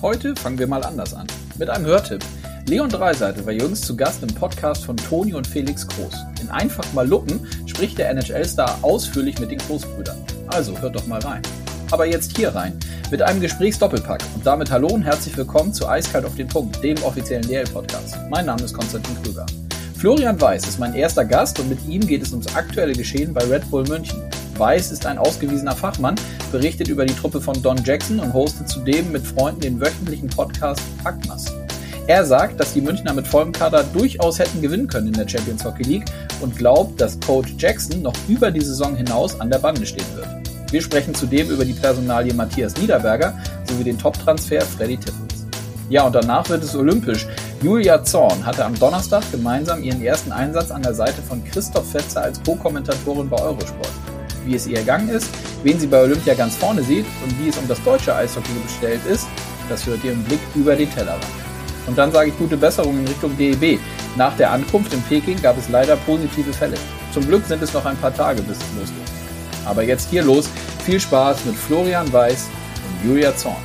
Heute fangen wir mal anders an. Mit einem Hörtipp. Leon Dreiseitel war jüngst zu Gast im Podcast von Toni und Felix Groß. In Einfach mal Luppen spricht der NHL-Star ausführlich mit den Großbrüdern. Also hört doch mal rein. Aber jetzt hier rein mit einem Gesprächsdoppelpack und damit hallo und herzlich willkommen zu Eiskalt auf den Punkt, dem offiziellen DL-Podcast. Mein Name ist Konstantin Krüger. Florian Weiß ist mein erster Gast und mit ihm geht es ums aktuelle Geschehen bei Red Bull München. Weiß ist ein ausgewiesener Fachmann, berichtet über die Truppe von Don Jackson und hostet zudem mit Freunden den wöchentlichen Podcast Packmas. Er sagt, dass die Münchner mit vollem Kader durchaus hätten gewinnen können in der Champions Hockey League und glaubt, dass Coach Jackson noch über die Saison hinaus an der Bande stehen wird. Wir sprechen zudem über die Personalie Matthias Niederberger sowie den Top-Transfer Freddy Tippels. Ja, und danach wird es olympisch. Julia Zorn hatte am Donnerstag gemeinsam ihren ersten Einsatz an der Seite von Christoph Fetzer als Co-Kommentatorin bei Eurosport wie es ihr ergangen ist, wen sie bei Olympia ganz vorne sieht und wie es um das deutsche Eishockey bestellt ist, das hört ihr im Blick über den Tellerrand. Und dann sage ich gute Besserung in Richtung DEB. Nach der Ankunft in Peking gab es leider positive Fälle. Zum Glück sind es noch ein paar Tage, bis es losgeht. Aber jetzt hier los. Viel Spaß mit Florian Weiß und Julia Zorn.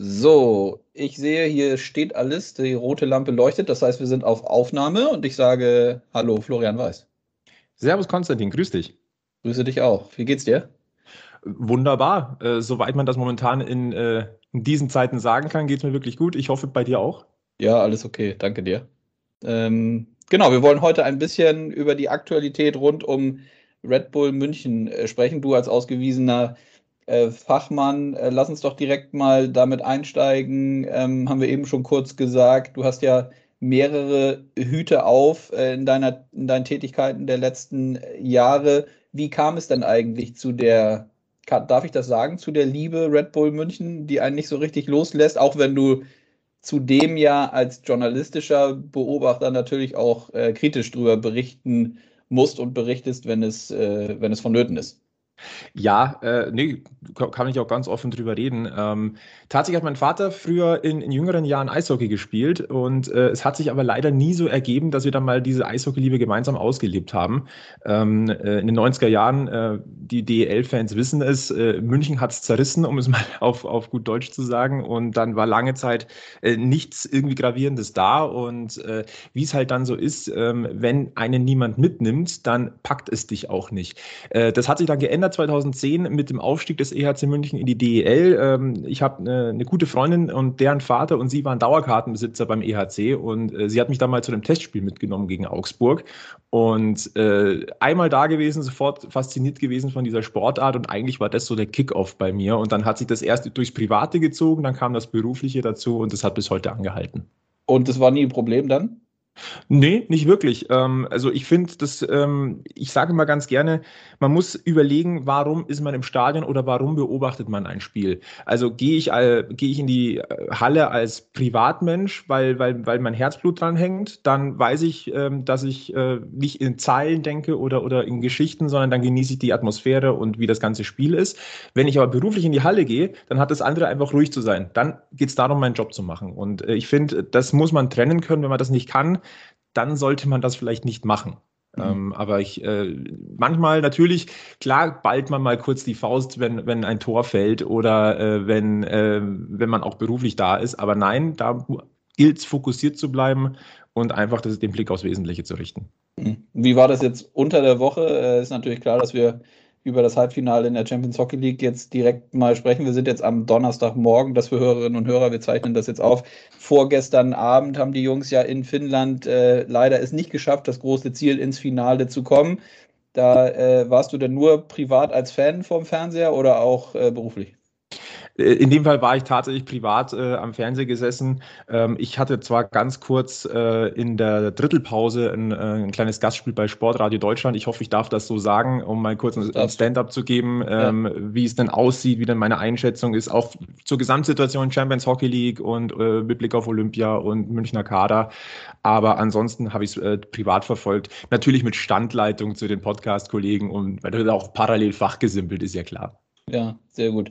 So, ich sehe, hier steht alles, die rote Lampe leuchtet, das heißt, wir sind auf Aufnahme und ich sage Hallo, Florian Weiß. Servus Konstantin, grüß dich. Grüße dich auch. Wie geht's dir? Wunderbar. Äh, soweit man das momentan in, äh, in diesen Zeiten sagen kann, geht es mir wirklich gut. Ich hoffe, bei dir auch. Ja, alles okay. Danke dir. Ähm, genau, wir wollen heute ein bisschen über die Aktualität rund um Red Bull München äh, sprechen. Du als ausgewiesener äh, Fachmann. Äh, lass uns doch direkt mal damit einsteigen. Ähm, haben wir eben schon kurz gesagt, du hast ja mehrere Hüte auf äh, in, deiner, in deinen Tätigkeiten der letzten Jahre. Wie kam es denn eigentlich zu der, darf ich das sagen, zu der Liebe Red Bull München, die einen nicht so richtig loslässt, auch wenn du zudem ja als journalistischer Beobachter natürlich auch äh, kritisch darüber berichten musst und berichtest, wenn es, äh, wenn es vonnöten ist? Ja, äh, nee, kann ich auch ganz offen drüber reden. Ähm, tatsächlich hat mein Vater früher in, in jüngeren Jahren Eishockey gespielt und äh, es hat sich aber leider nie so ergeben, dass wir dann mal diese Eishockey-Liebe gemeinsam ausgelebt haben. Ähm, äh, in den 90er Jahren, äh, die DEL-Fans wissen es, äh, München hat es zerrissen, um es mal auf, auf gut Deutsch zu sagen. Und dann war lange Zeit äh, nichts irgendwie Gravierendes da. Und äh, wie es halt dann so ist, ähm, wenn einen niemand mitnimmt, dann packt es dich auch nicht. Das hat sich dann geändert 2010 mit dem Aufstieg des EHC München in die DEL. Ähm, ich habe eine, eine, gute Freundin und deren Vater und sie waren Dauerkartenbesitzer beim EHC und äh, sie hat mich dann mal zu einem Testspiel mitgenommen gegen Augsburg und äh, einmal da gewesen, sofort fasziniert gewesen von dieser Sportart und eigentlich war das so der Kickoff bei mir und dann hat sich das erst durchs Private gezogen, dann kam das Berufliche dazu und das hat bis heute angehalten. Und das war nie ein Problem dann? Nee, nicht wirklich. Ähm, also ich finde, dass ähm, ich sage mal ganz gerne, man muss überlegen, warum ist man im Stadion oder warum beobachtet man ein Spiel. Also gehe ich, gehe ich in die äh, Halle als Privatmensch, weil, weil, weil mein Herzblut dran hängt, dann weiß ich, ähm, dass ich äh, nicht in Zeilen denke oder, oder in Geschichten, sondern dann genieße ich die Atmosphäre und wie das ganze Spiel ist. Wenn ich aber beruflich in die Halle gehe, dann hat das andere einfach ruhig zu sein. Dann geht es darum, meinen Job zu machen. Und äh, ich finde, das muss man trennen können. Wenn man das nicht kann, dann sollte man das vielleicht nicht machen. Mhm. Ähm, aber ich äh, manchmal natürlich, klar, ballt man mal kurz die Faust, wenn, wenn ein Tor fällt oder äh, wenn, äh, wenn man auch beruflich da ist. Aber nein, da gilt es fokussiert zu bleiben und einfach das, den Blick aufs Wesentliche zu richten. Mhm. Wie war das jetzt unter der Woche? Äh, ist natürlich klar, dass wir über das Halbfinale in der Champions Hockey League jetzt direkt mal sprechen. Wir sind jetzt am Donnerstagmorgen, das für Hörerinnen und Hörer, wir zeichnen das jetzt auf. Vorgestern Abend haben die Jungs ja in Finnland äh, leider es nicht geschafft, das große Ziel ins Finale zu kommen. Da äh, warst du denn nur privat als Fan vom Fernseher oder auch äh, beruflich? Äh, in dem Fall war ich tatsächlich privat äh, am Fernseher gesessen. Ähm, ich hatte zwar ganz kurz äh, in der Drittelpause ein, äh, ein, kleines Gastspiel bei Sportradio Deutschland. Ich hoffe, ich darf das so sagen, um mal kurz ein, Stand-up zu geben, ähm, ja. wie es denn aussieht, wie denn meine Einschätzung ist, auch zur Gesamtsituation Champions Hockey League und äh, mit Blick auf Olympia und Münchner Kader. Aber ansonsten habe ich es äh, privat verfolgt. Natürlich mit Standleitung zu den Podcast-Kollegen und weil auch parallel fachgesimpelt ist ja klar. Ja, sehr gut.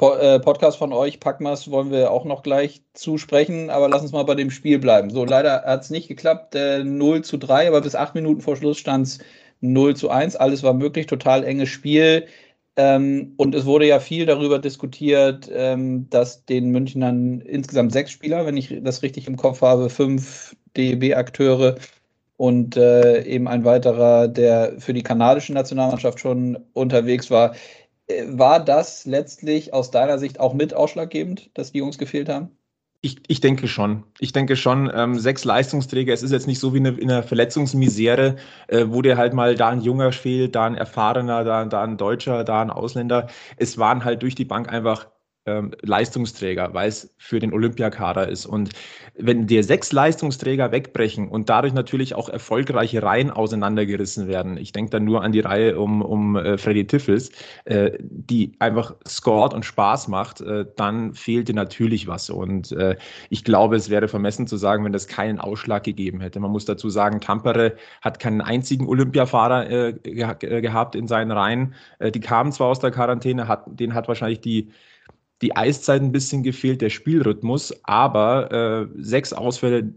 Äh, Podcast von euch, Packmas, wollen wir auch noch gleich zusprechen, aber lass uns mal bei dem Spiel bleiben. So, leider hat es nicht geklappt, äh, 0 zu 3, aber bis acht Minuten vor Schluss stand es 0 zu 1. Alles war möglich, total enges Spiel. Ähm, und es wurde ja viel darüber diskutiert, ähm, dass den Münchnern insgesamt sechs Spieler, wenn ich das richtig im Kopf habe, fünf DEB-Akteure und äh, eben ein weiterer, der für die kanadische Nationalmannschaft schon unterwegs war. Äh, war das letztlich aus deiner Sicht auch mit ausschlaggebend, dass die Jungs gefehlt haben? Ich, ich denke schon. Ich denke schon, ähm, sechs Leistungsträger, es ist jetzt nicht so wie eine, in einer Verletzungsmisere, äh, wo dir halt mal da ein Junger fehlt, da ein Erfahrener, da, da ein Deutscher, da ein Ausländer. Es waren halt durch die Bank einfach ähm, Leistungsträger, weil es für den Olympiakader ist. Und wenn dir sechs Leistungsträger wegbrechen und dadurch natürlich auch erfolgreiche Reihen auseinandergerissen werden, ich denke dann nur an die Reihe um, um äh, Freddy Tiffels, äh, die einfach scored und Spaß macht, äh, dann fehlt dir natürlich was. Und äh, ich glaube, es wäre vermessen zu sagen, wenn das keinen Ausschlag gegeben hätte. Man muss dazu sagen, Tampere hat keinen einzigen Olympiafahrer äh, ge gehabt in seinen Reihen. Äh, die kamen zwar aus der Quarantäne, hat, den hat wahrscheinlich die die Eiszeit ein bisschen gefehlt, der Spielrhythmus, aber äh, sechs Ausfälle,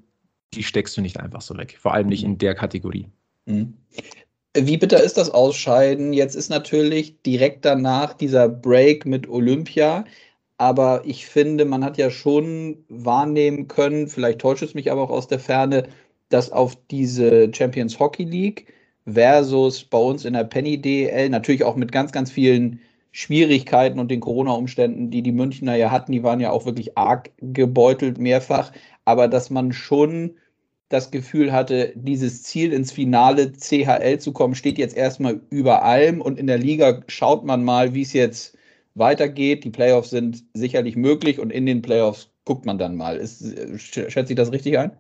die steckst du nicht einfach so weg, vor allem nicht in der Kategorie. Mhm. Wie bitter ist das Ausscheiden? Jetzt ist natürlich direkt danach dieser Break mit Olympia. Aber ich finde, man hat ja schon wahrnehmen können, vielleicht täuscht es mich aber auch aus der Ferne, dass auf diese Champions Hockey League versus bei uns in der Penny DL natürlich auch mit ganz, ganz vielen Schwierigkeiten und den Corona-Umständen, die die Münchner ja hatten, die waren ja auch wirklich arg gebeutelt mehrfach, aber dass man schon das Gefühl hatte, dieses Ziel ins Finale CHL zu kommen, steht jetzt erstmal über allem und in der Liga schaut man mal, wie es jetzt weitergeht. Die Playoffs sind sicherlich möglich und in den Playoffs guckt man dann mal. Ist, schätze ich das richtig ein?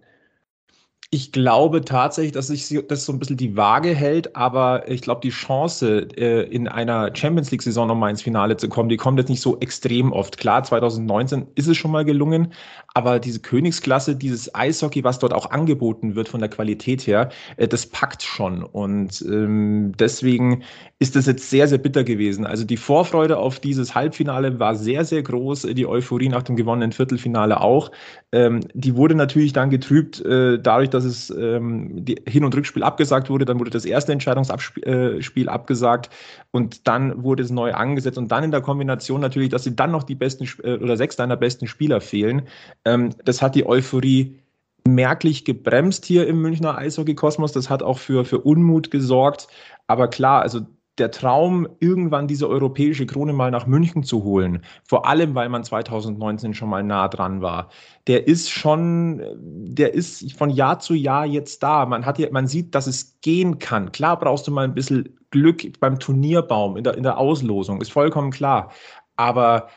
Ich glaube tatsächlich, dass sich das so ein bisschen die Waage hält, aber ich glaube, die Chance, äh, in einer Champions League-Saison nochmal ins Finale zu kommen, die kommt jetzt nicht so extrem oft. Klar, 2019 ist es schon mal gelungen, aber diese Königsklasse, dieses Eishockey, was dort auch angeboten wird von der Qualität her, äh, das packt schon. Und ähm, deswegen ist das jetzt sehr, sehr bitter gewesen. Also die Vorfreude auf dieses Halbfinale war sehr, sehr groß. Die Euphorie nach dem gewonnenen Viertelfinale auch. Ähm, die wurde natürlich dann getrübt äh, dadurch, dass es ähm, die Hin- und Rückspiel abgesagt wurde. Dann wurde das erste Entscheidungsspiel äh, abgesagt und dann wurde es neu angesetzt. Und dann in der Kombination natürlich, dass sie dann noch die besten äh, oder sechs deiner besten Spieler fehlen. Ähm, das hat die Euphorie merklich gebremst hier im Münchner Eishockey-Kosmos. Das hat auch für, für Unmut gesorgt. Aber klar, also der Traum, irgendwann diese europäische Krone mal nach München zu holen, vor allem weil man 2019 schon mal nah dran war, der ist schon, der ist von Jahr zu Jahr jetzt da. Man, hat ja, man sieht, dass es gehen kann. Klar brauchst du mal ein bisschen Glück beim Turnierbaum, in der, in der Auslosung, ist vollkommen klar. Aber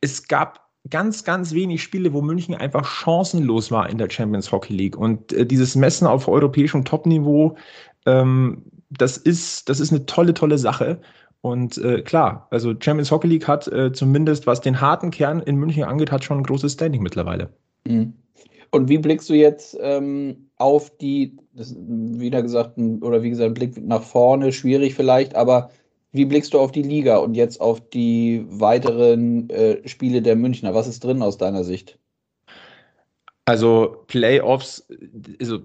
es gab ganz, ganz wenig Spiele, wo München einfach chancenlos war in der Champions Hockey League. Und äh, dieses Messen auf europäischem Topniveau, ähm, das ist, das ist eine tolle, tolle Sache. Und äh, klar, also Champions Hockey League hat äh, zumindest, was den harten Kern in München angeht, hat schon ein großes Standing mittlerweile. Mhm. Und wie blickst du jetzt ähm, auf die, das, wieder gesagt, oder wie gesagt, Blick nach vorne, schwierig vielleicht, aber wie blickst du auf die Liga und jetzt auf die weiteren äh, Spiele der Münchner? Was ist drin aus deiner Sicht? Also Playoffs, also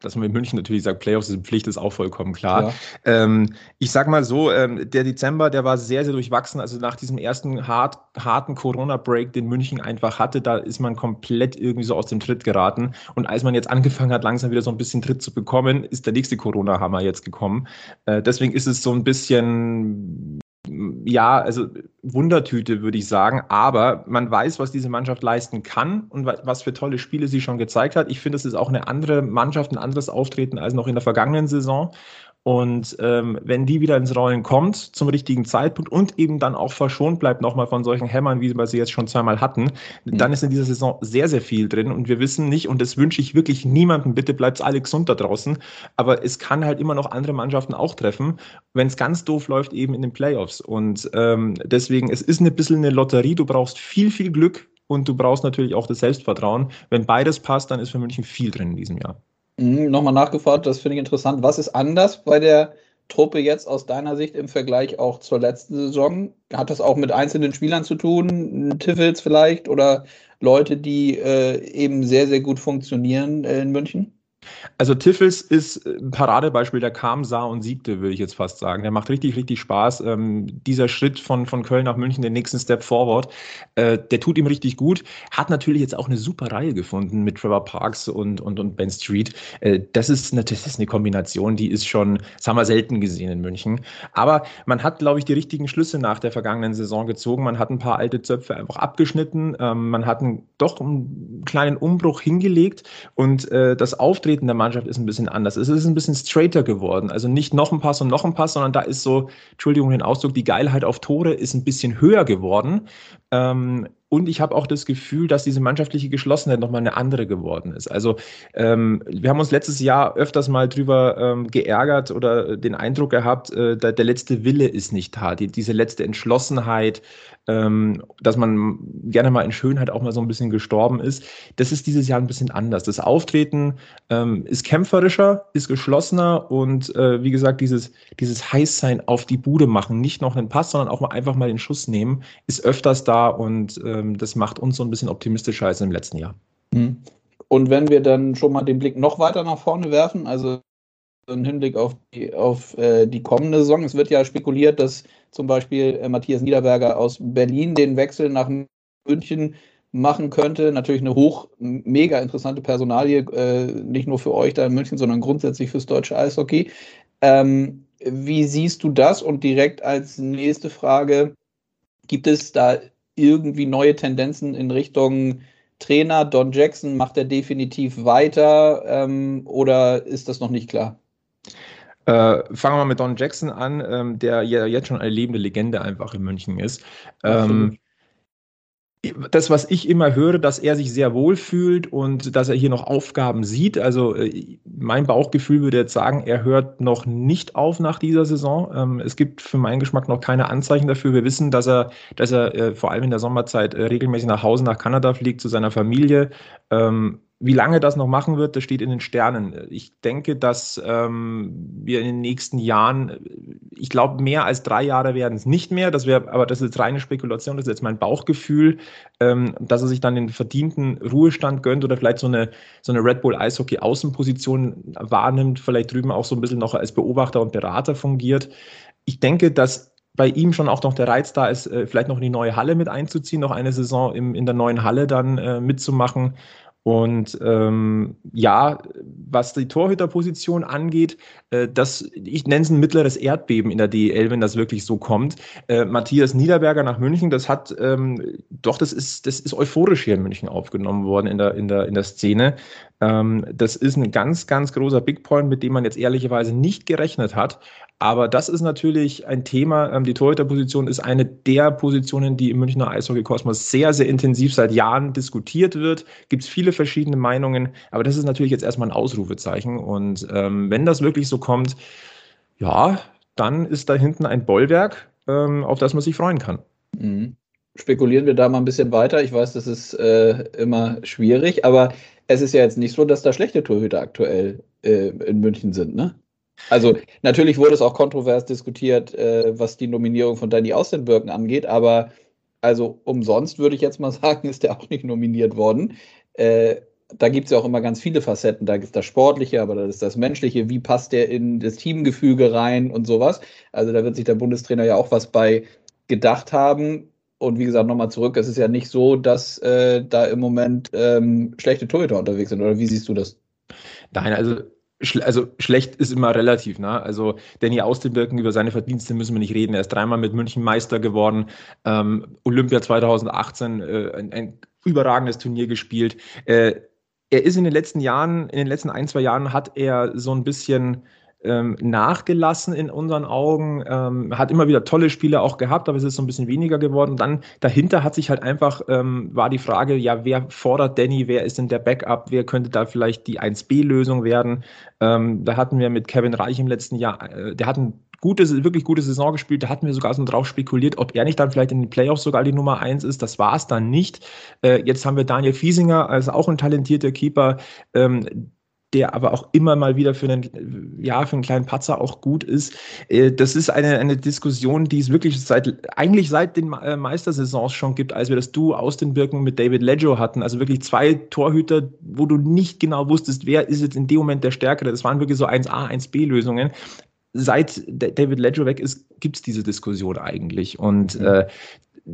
dass man in München natürlich sagt, Playoffs ist Pflicht, ist auch vollkommen klar. Ja. Ähm, ich sag mal so, ähm, der Dezember, der war sehr, sehr durchwachsen. Also nach diesem ersten hart, harten Corona-Break, den München einfach hatte, da ist man komplett irgendwie so aus dem Tritt geraten. Und als man jetzt angefangen hat, langsam wieder so ein bisschen Tritt zu bekommen, ist der nächste Corona-Hammer jetzt gekommen. Äh, deswegen ist es so ein bisschen ja, also Wundertüte würde ich sagen, aber man weiß, was diese Mannschaft leisten kann und was für tolle Spiele sie schon gezeigt hat. Ich finde, es ist auch eine andere Mannschaft, ein anderes Auftreten als noch in der vergangenen Saison. Und ähm, wenn die wieder ins Rollen kommt zum richtigen Zeitpunkt und eben dann auch verschont bleibt nochmal von solchen Hämmern, wie wir sie jetzt schon zweimal hatten, mhm. dann ist in dieser Saison sehr, sehr viel drin. Und wir wissen nicht, und das wünsche ich wirklich niemandem, bitte bleibt alle gesund da draußen, aber es kann halt immer noch andere Mannschaften auch treffen, wenn es ganz doof läuft, eben in den Playoffs. Und ähm, deswegen, es ist ein bisschen eine Lotterie. Du brauchst viel, viel Glück und du brauchst natürlich auch das Selbstvertrauen. Wenn beides passt, dann ist für München viel drin in diesem Jahr. Mhm, Nochmal nachgefragt, das finde ich interessant. Was ist anders bei der Truppe jetzt aus deiner Sicht im Vergleich auch zur letzten Saison? Hat das auch mit einzelnen Spielern zu tun? Tiffels vielleicht oder Leute, die äh, eben sehr, sehr gut funktionieren äh, in München? Also Tiffels ist ein Paradebeispiel, der kam, sah und siegte, würde ich jetzt fast sagen. Der macht richtig, richtig Spaß. Ähm, dieser Schritt von, von Köln nach München, den nächsten Step forward, äh, der tut ihm richtig gut. Hat natürlich jetzt auch eine super Reihe gefunden mit Trevor Parks und, und, und Ben Street. Äh, das, ist eine, das ist eine Kombination, die ist schon, das haben wir selten gesehen in München. Aber man hat, glaube ich, die richtigen Schlüsse nach der vergangenen Saison gezogen. Man hat ein paar alte Zöpfe einfach abgeschnitten. Ähm, man hat einen, doch einen kleinen Umbruch hingelegt und äh, das Auftreten der Mannschaft ist ein bisschen anders. Es ist ein bisschen straighter geworden. Also nicht noch ein Pass und noch ein Pass, sondern da ist so, Entschuldigung den Ausdruck, die Geilheit auf Tore ist ein bisschen höher geworden. Ähm, und ich habe auch das Gefühl, dass diese mannschaftliche Geschlossenheit nochmal eine andere geworden ist. Also ähm, wir haben uns letztes Jahr öfters mal drüber ähm, geärgert oder den Eindruck gehabt, äh, der, der, letzte Wille ist nicht da, die, diese letzte Entschlossenheit, ähm, dass man gerne mal in Schönheit auch mal so ein bisschen gestorben ist. Das ist dieses Jahr ein bisschen anders. Das Auftreten ähm, ist kämpferischer, ist geschlossener und äh, wie gesagt, dieses, dieses Heißsein auf die Bude machen, nicht noch einen Pass, sondern auch mal einfach mal den Schuss nehmen, ist öfters da und ähm, das macht uns so ein bisschen optimistischer als im letzten Jahr. Hm. Und wenn wir dann schon mal den Blick noch weiter nach vorne werfen, also im Hinblick auf die, auf, äh, die kommende Saison, es wird ja spekuliert, dass zum Beispiel äh, Matthias Niederberger aus Berlin den Wechsel nach München machen könnte. Natürlich eine hoch, mega interessante Personalie, äh, nicht nur für euch da in München, sondern grundsätzlich fürs deutsche Eishockey. Ähm, wie siehst du das? Und direkt als nächste Frage, gibt es da irgendwie neue Tendenzen in Richtung Trainer? Don Jackson, macht er definitiv weiter ähm, oder ist das noch nicht klar? Äh, fangen wir mal mit Don Jackson an, ähm, der ja jetzt schon eine lebende Legende einfach in München ist. Ähm, das, was ich immer höre, dass er sich sehr wohl fühlt und dass er hier noch Aufgaben sieht. Also äh, mein Bauchgefühl würde jetzt sagen, er hört noch nicht auf nach dieser Saison. Ähm, es gibt für meinen Geschmack noch keine Anzeichen dafür. Wir wissen, dass er, dass er äh, vor allem in der Sommerzeit äh, regelmäßig nach Hause nach Kanada fliegt zu seiner Familie. Ähm, wie lange das noch machen wird, das steht in den Sternen. Ich denke, dass ähm, wir in den nächsten Jahren, ich glaube, mehr als drei Jahre werden es nicht mehr. Das wäre, aber das ist reine Spekulation, das ist jetzt mein Bauchgefühl, ähm, dass er sich dann den verdienten Ruhestand gönnt oder vielleicht so eine, so eine Red Bull Eishockey Außenposition wahrnimmt, vielleicht drüben auch so ein bisschen noch als Beobachter und Berater fungiert. Ich denke, dass bei ihm schon auch noch der Reiz da ist, äh, vielleicht noch in die neue Halle mit einzuziehen, noch eine Saison im, in der neuen Halle dann äh, mitzumachen und ähm, ja, was die Torhüterposition angeht, äh, das, ich nenne es ein mittleres Erdbeben in der DEL, wenn das wirklich so kommt. Äh, Matthias Niederberger nach München, das hat ähm, doch, das ist, das ist euphorisch hier in München aufgenommen worden in der, in der, in der Szene. Ähm, das ist ein ganz, ganz großer Big Point, mit dem man jetzt ehrlicherweise nicht gerechnet hat. Aber das ist natürlich ein Thema. Ähm, die Torhüterposition ist eine der Positionen, die im Münchner Eishockey-Kosmos sehr, sehr intensiv seit Jahren diskutiert wird. Gibt es viele verschiedene Meinungen. Aber das ist natürlich jetzt erstmal ein Ausrufezeichen. Und ähm, wenn das wirklich so kommt, ja, dann ist da hinten ein Bollwerk, ähm, auf das man sich freuen kann. Mhm spekulieren wir da mal ein bisschen weiter. Ich weiß, das ist äh, immer schwierig, aber es ist ja jetzt nicht so, dass da schlechte Torhüter aktuell äh, in München sind, ne? Also natürlich wurde es auch kontrovers diskutiert, äh, was die Nominierung von Danny Austenbirken angeht, aber also umsonst würde ich jetzt mal sagen, ist der auch nicht nominiert worden. Äh, da gibt es ja auch immer ganz viele Facetten. Da ist das Sportliche, aber da ist das Menschliche. Wie passt der in das Teamgefüge rein und sowas? Also da wird sich der Bundestrainer ja auch was bei gedacht haben. Und wie gesagt, nochmal zurück, es ist ja nicht so, dass äh, da im Moment ähm, schlechte Torhüter unterwegs sind, oder wie siehst du das? Nein, also also schlecht ist immer relativ. Ne? Also Danny Austenbirken, über seine Verdienste müssen wir nicht reden. Er ist dreimal mit München Meister geworden. Ähm, Olympia 2018, äh, ein, ein, überragendes Turnier gespielt. Äh, er ist in den letzten Jahren, in den letzten ein, zwei Jahren hat er so ein bisschen ähm, nachgelassen in unseren Augen. Ähm, hat immer wieder tolle Spiele auch gehabt, aber es ist so ein bisschen weniger geworden. Dann dahinter hat sich halt einfach, ähm, war die Frage, ja, wer fordert Danny, wer ist denn der Backup, wer könnte da vielleicht die 1B-Lösung werden? Ähm, da hatten wir mit Kevin Reich im letzten Jahr, äh, der hat ein gute, wirklich gute Saison gespielt. Da hatten wir sogar so drauf spekuliert, ob er nicht dann vielleicht in den Playoffs sogar die Nummer 1 ist. Das war es dann nicht. Äh, jetzt haben wir Daniel Fiesinger, also auch ein talentierter Keeper. Ähm, der aber auch immer mal wieder für einen, ja, für einen kleinen Patzer auch gut ist. Äh, das ist eine, eine Diskussion, die es wirklich seit, eigentlich seit den äh, Meistersaisons schon gibt, als wir das Duo aus den Birken mit David Leggio hatten. Also wirklich zwei Torhüter, wo du nicht genau wusstest, wer ist jetzt in dem Moment der Stärkere. Das waren wirklich so 1A, 1B-Lösungen seit David Ledger weg ist, gibt es diese Diskussion eigentlich. Und mhm. äh,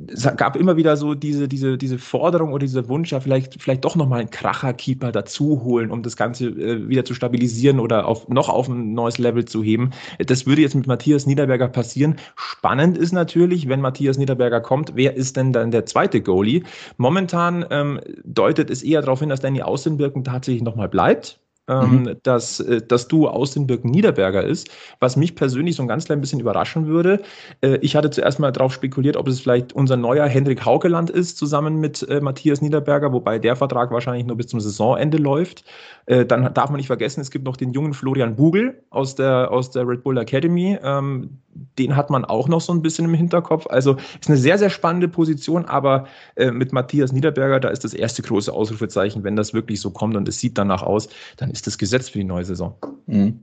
es gab immer wieder so diese, diese, diese Forderung oder dieser Wunsch, ja, vielleicht, vielleicht doch nochmal einen Kracher-Keeper dazu holen, um das Ganze äh, wieder zu stabilisieren oder auf, noch auf ein neues Level zu heben. Das würde jetzt mit Matthias Niederberger passieren. Spannend ist natürlich, wenn Matthias Niederberger kommt, wer ist denn dann der zweite Goalie? Momentan ähm, deutet es eher darauf hin, dass Danny Außenbirken tatsächlich nochmal bleibt ähm, mhm. dass äh, das Duo aus den Birken Niederberger ist, was mich persönlich so ein ganz klein bisschen überraschen würde. Äh, ich hatte zuerst mal darauf spekuliert, ob es vielleicht unser neuer Hendrik Haukeland ist, zusammen mit äh, Matthias Niederberger, wobei der Vertrag wahrscheinlich nur bis zum Saisonende läuft. Äh, dann darf man nicht vergessen, es gibt noch den jungen Florian Bugel aus der, aus der Red Bull Academy. Ähm, den hat man auch noch so ein bisschen im Hinterkopf. Also ist eine sehr, sehr spannende Position, aber äh, mit Matthias Niederberger, da ist das erste große Ausrufezeichen, wenn das wirklich so kommt und es sieht danach aus, dann ist das Gesetz für die neue Saison. Mhm.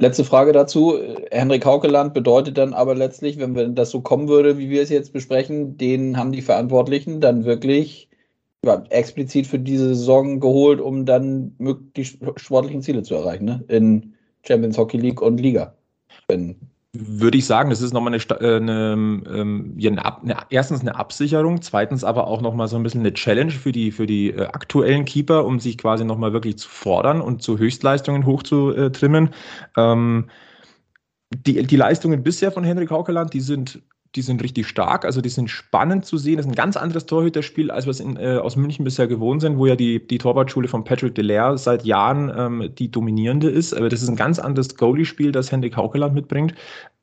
Letzte Frage dazu. Henrik Haukeland bedeutet dann aber letztlich, wenn das so kommen würde, wie wir es jetzt besprechen, den haben die Verantwortlichen dann wirklich ja, explizit für diese Saison geholt, um dann möglichst sportlichen Ziele zu erreichen, ne? In Champions Hockey League und Liga. Wenn würde ich sagen, das ist nochmal eine, äh, eine, ähm, eine, erstens eine Absicherung, zweitens aber auch nochmal so ein bisschen eine Challenge für die, für die äh, aktuellen Keeper, um sich quasi nochmal wirklich zu fordern und zu Höchstleistungen hochzutrimmen. Ähm, die, die Leistungen bisher von Henrik Haukeland, die sind die sind richtig stark, also die sind spannend zu sehen. Das ist ein ganz anderes Torhüterspiel, als wir es in, äh, aus München bisher gewohnt sind, wo ja die, die Torwartschule von Patrick Delaire seit Jahren ähm, die dominierende ist. Aber das ist ein ganz anderes Goalie-Spiel, das Hendrik Haukeland mitbringt.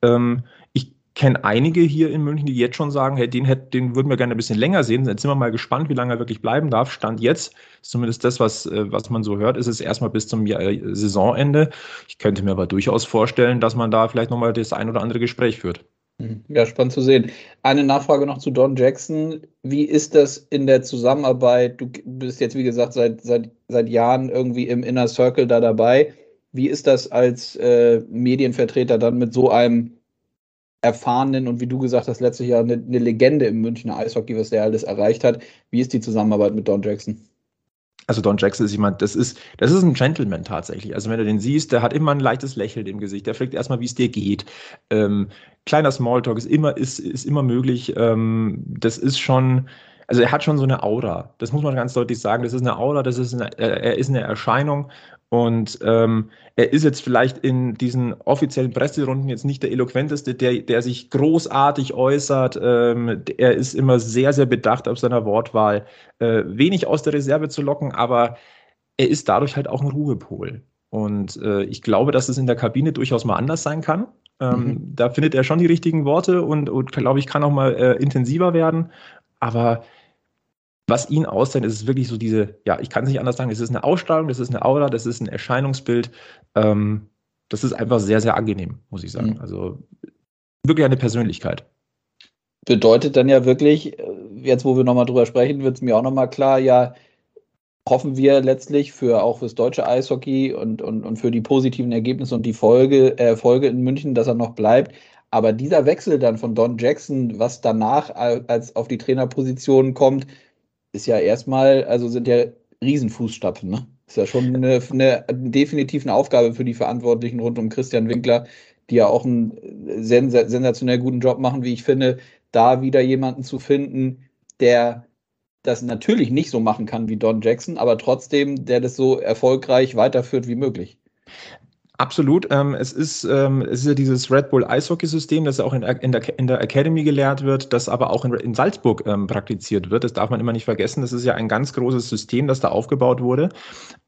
Ähm, ich kenne einige hier in München, die jetzt schon sagen, hey, den, hätt, den würden wir gerne ein bisschen länger sehen. Jetzt sind wir mal gespannt, wie lange er wirklich bleiben darf. Stand jetzt, zumindest das, was, äh, was man so hört, ist es erstmal bis zum äh, Saisonende. Ich könnte mir aber durchaus vorstellen, dass man da vielleicht nochmal das ein oder andere Gespräch führt. Mhm. Ja, spannend zu sehen. Eine Nachfrage noch zu Don Jackson. Wie ist das in der Zusammenarbeit? Du bist jetzt, wie gesagt, seit, seit, seit Jahren irgendwie im Inner Circle da dabei. Wie ist das als äh, Medienvertreter dann mit so einem erfahrenen und wie du gesagt hast, letztes Jahr eine, eine Legende im Münchner Eishockey, was der alles erreicht hat? Wie ist die Zusammenarbeit mit Don Jackson? Also Don Jackson ist jemand, das ist, das ist ein Gentleman tatsächlich. Also wenn du den siehst, der hat immer ein leichtes Lächeln im Gesicht. Der fragt erstmal, wie es dir geht. Ähm, kleiner Smalltalk ist immer, ist, ist immer möglich. Ähm, das ist schon, also er hat schon so eine Aura. Das muss man ganz deutlich sagen. Das ist eine Aura, das ist eine, er ist eine Erscheinung und ähm, er ist jetzt vielleicht in diesen offiziellen Presserunden jetzt nicht der eloquenteste, der, der sich großartig äußert. Ähm, er ist immer sehr, sehr bedacht auf seiner Wortwahl. Äh, wenig aus der Reserve zu locken, aber er ist dadurch halt auch ein Ruhepol. Und äh, ich glaube, dass es in der Kabine durchaus mal anders sein kann. Ähm, mhm. Da findet er schon die richtigen Worte und, und glaube ich, kann auch mal äh, intensiver werden. Aber was ihn auszeichnet, ist wirklich so diese, ja, ich kann es nicht anders sagen, es ist eine Ausstrahlung, das ist eine Aura, das ist ein Erscheinungsbild. Ähm, das ist einfach sehr, sehr angenehm, muss ich sagen. Mhm. Also wirklich eine Persönlichkeit. Bedeutet dann ja wirklich, äh, jetzt wo wir nochmal drüber sprechen, wird es mir auch nochmal klar, ja, hoffen wir letztlich für auch fürs deutsche Eishockey und, und, und für die positiven Ergebnisse und die Folge, äh, Folge in München, dass er noch bleibt. Aber dieser Wechsel dann von Don Jackson, was danach als auf die Trainerposition kommt, ist ja erstmal, also sind ja Riesenfußstapfen, ne? Ist ja schon eine, eine, definitiv eine Aufgabe für die Verantwortlichen rund um Christian Winkler, die ja auch einen sens sensationell guten Job machen, wie ich finde, da wieder jemanden zu finden, der das natürlich nicht so machen kann wie Don Jackson, aber trotzdem, der das so erfolgreich weiterführt wie möglich. Absolut. Ähm, es, ist, ähm, es ist ja dieses Red Bull Eishockey-System, das auch in, in, der, in der Academy gelehrt wird, das aber auch in, in Salzburg ähm, praktiziert wird. Das darf man immer nicht vergessen. Das ist ja ein ganz großes System, das da aufgebaut wurde.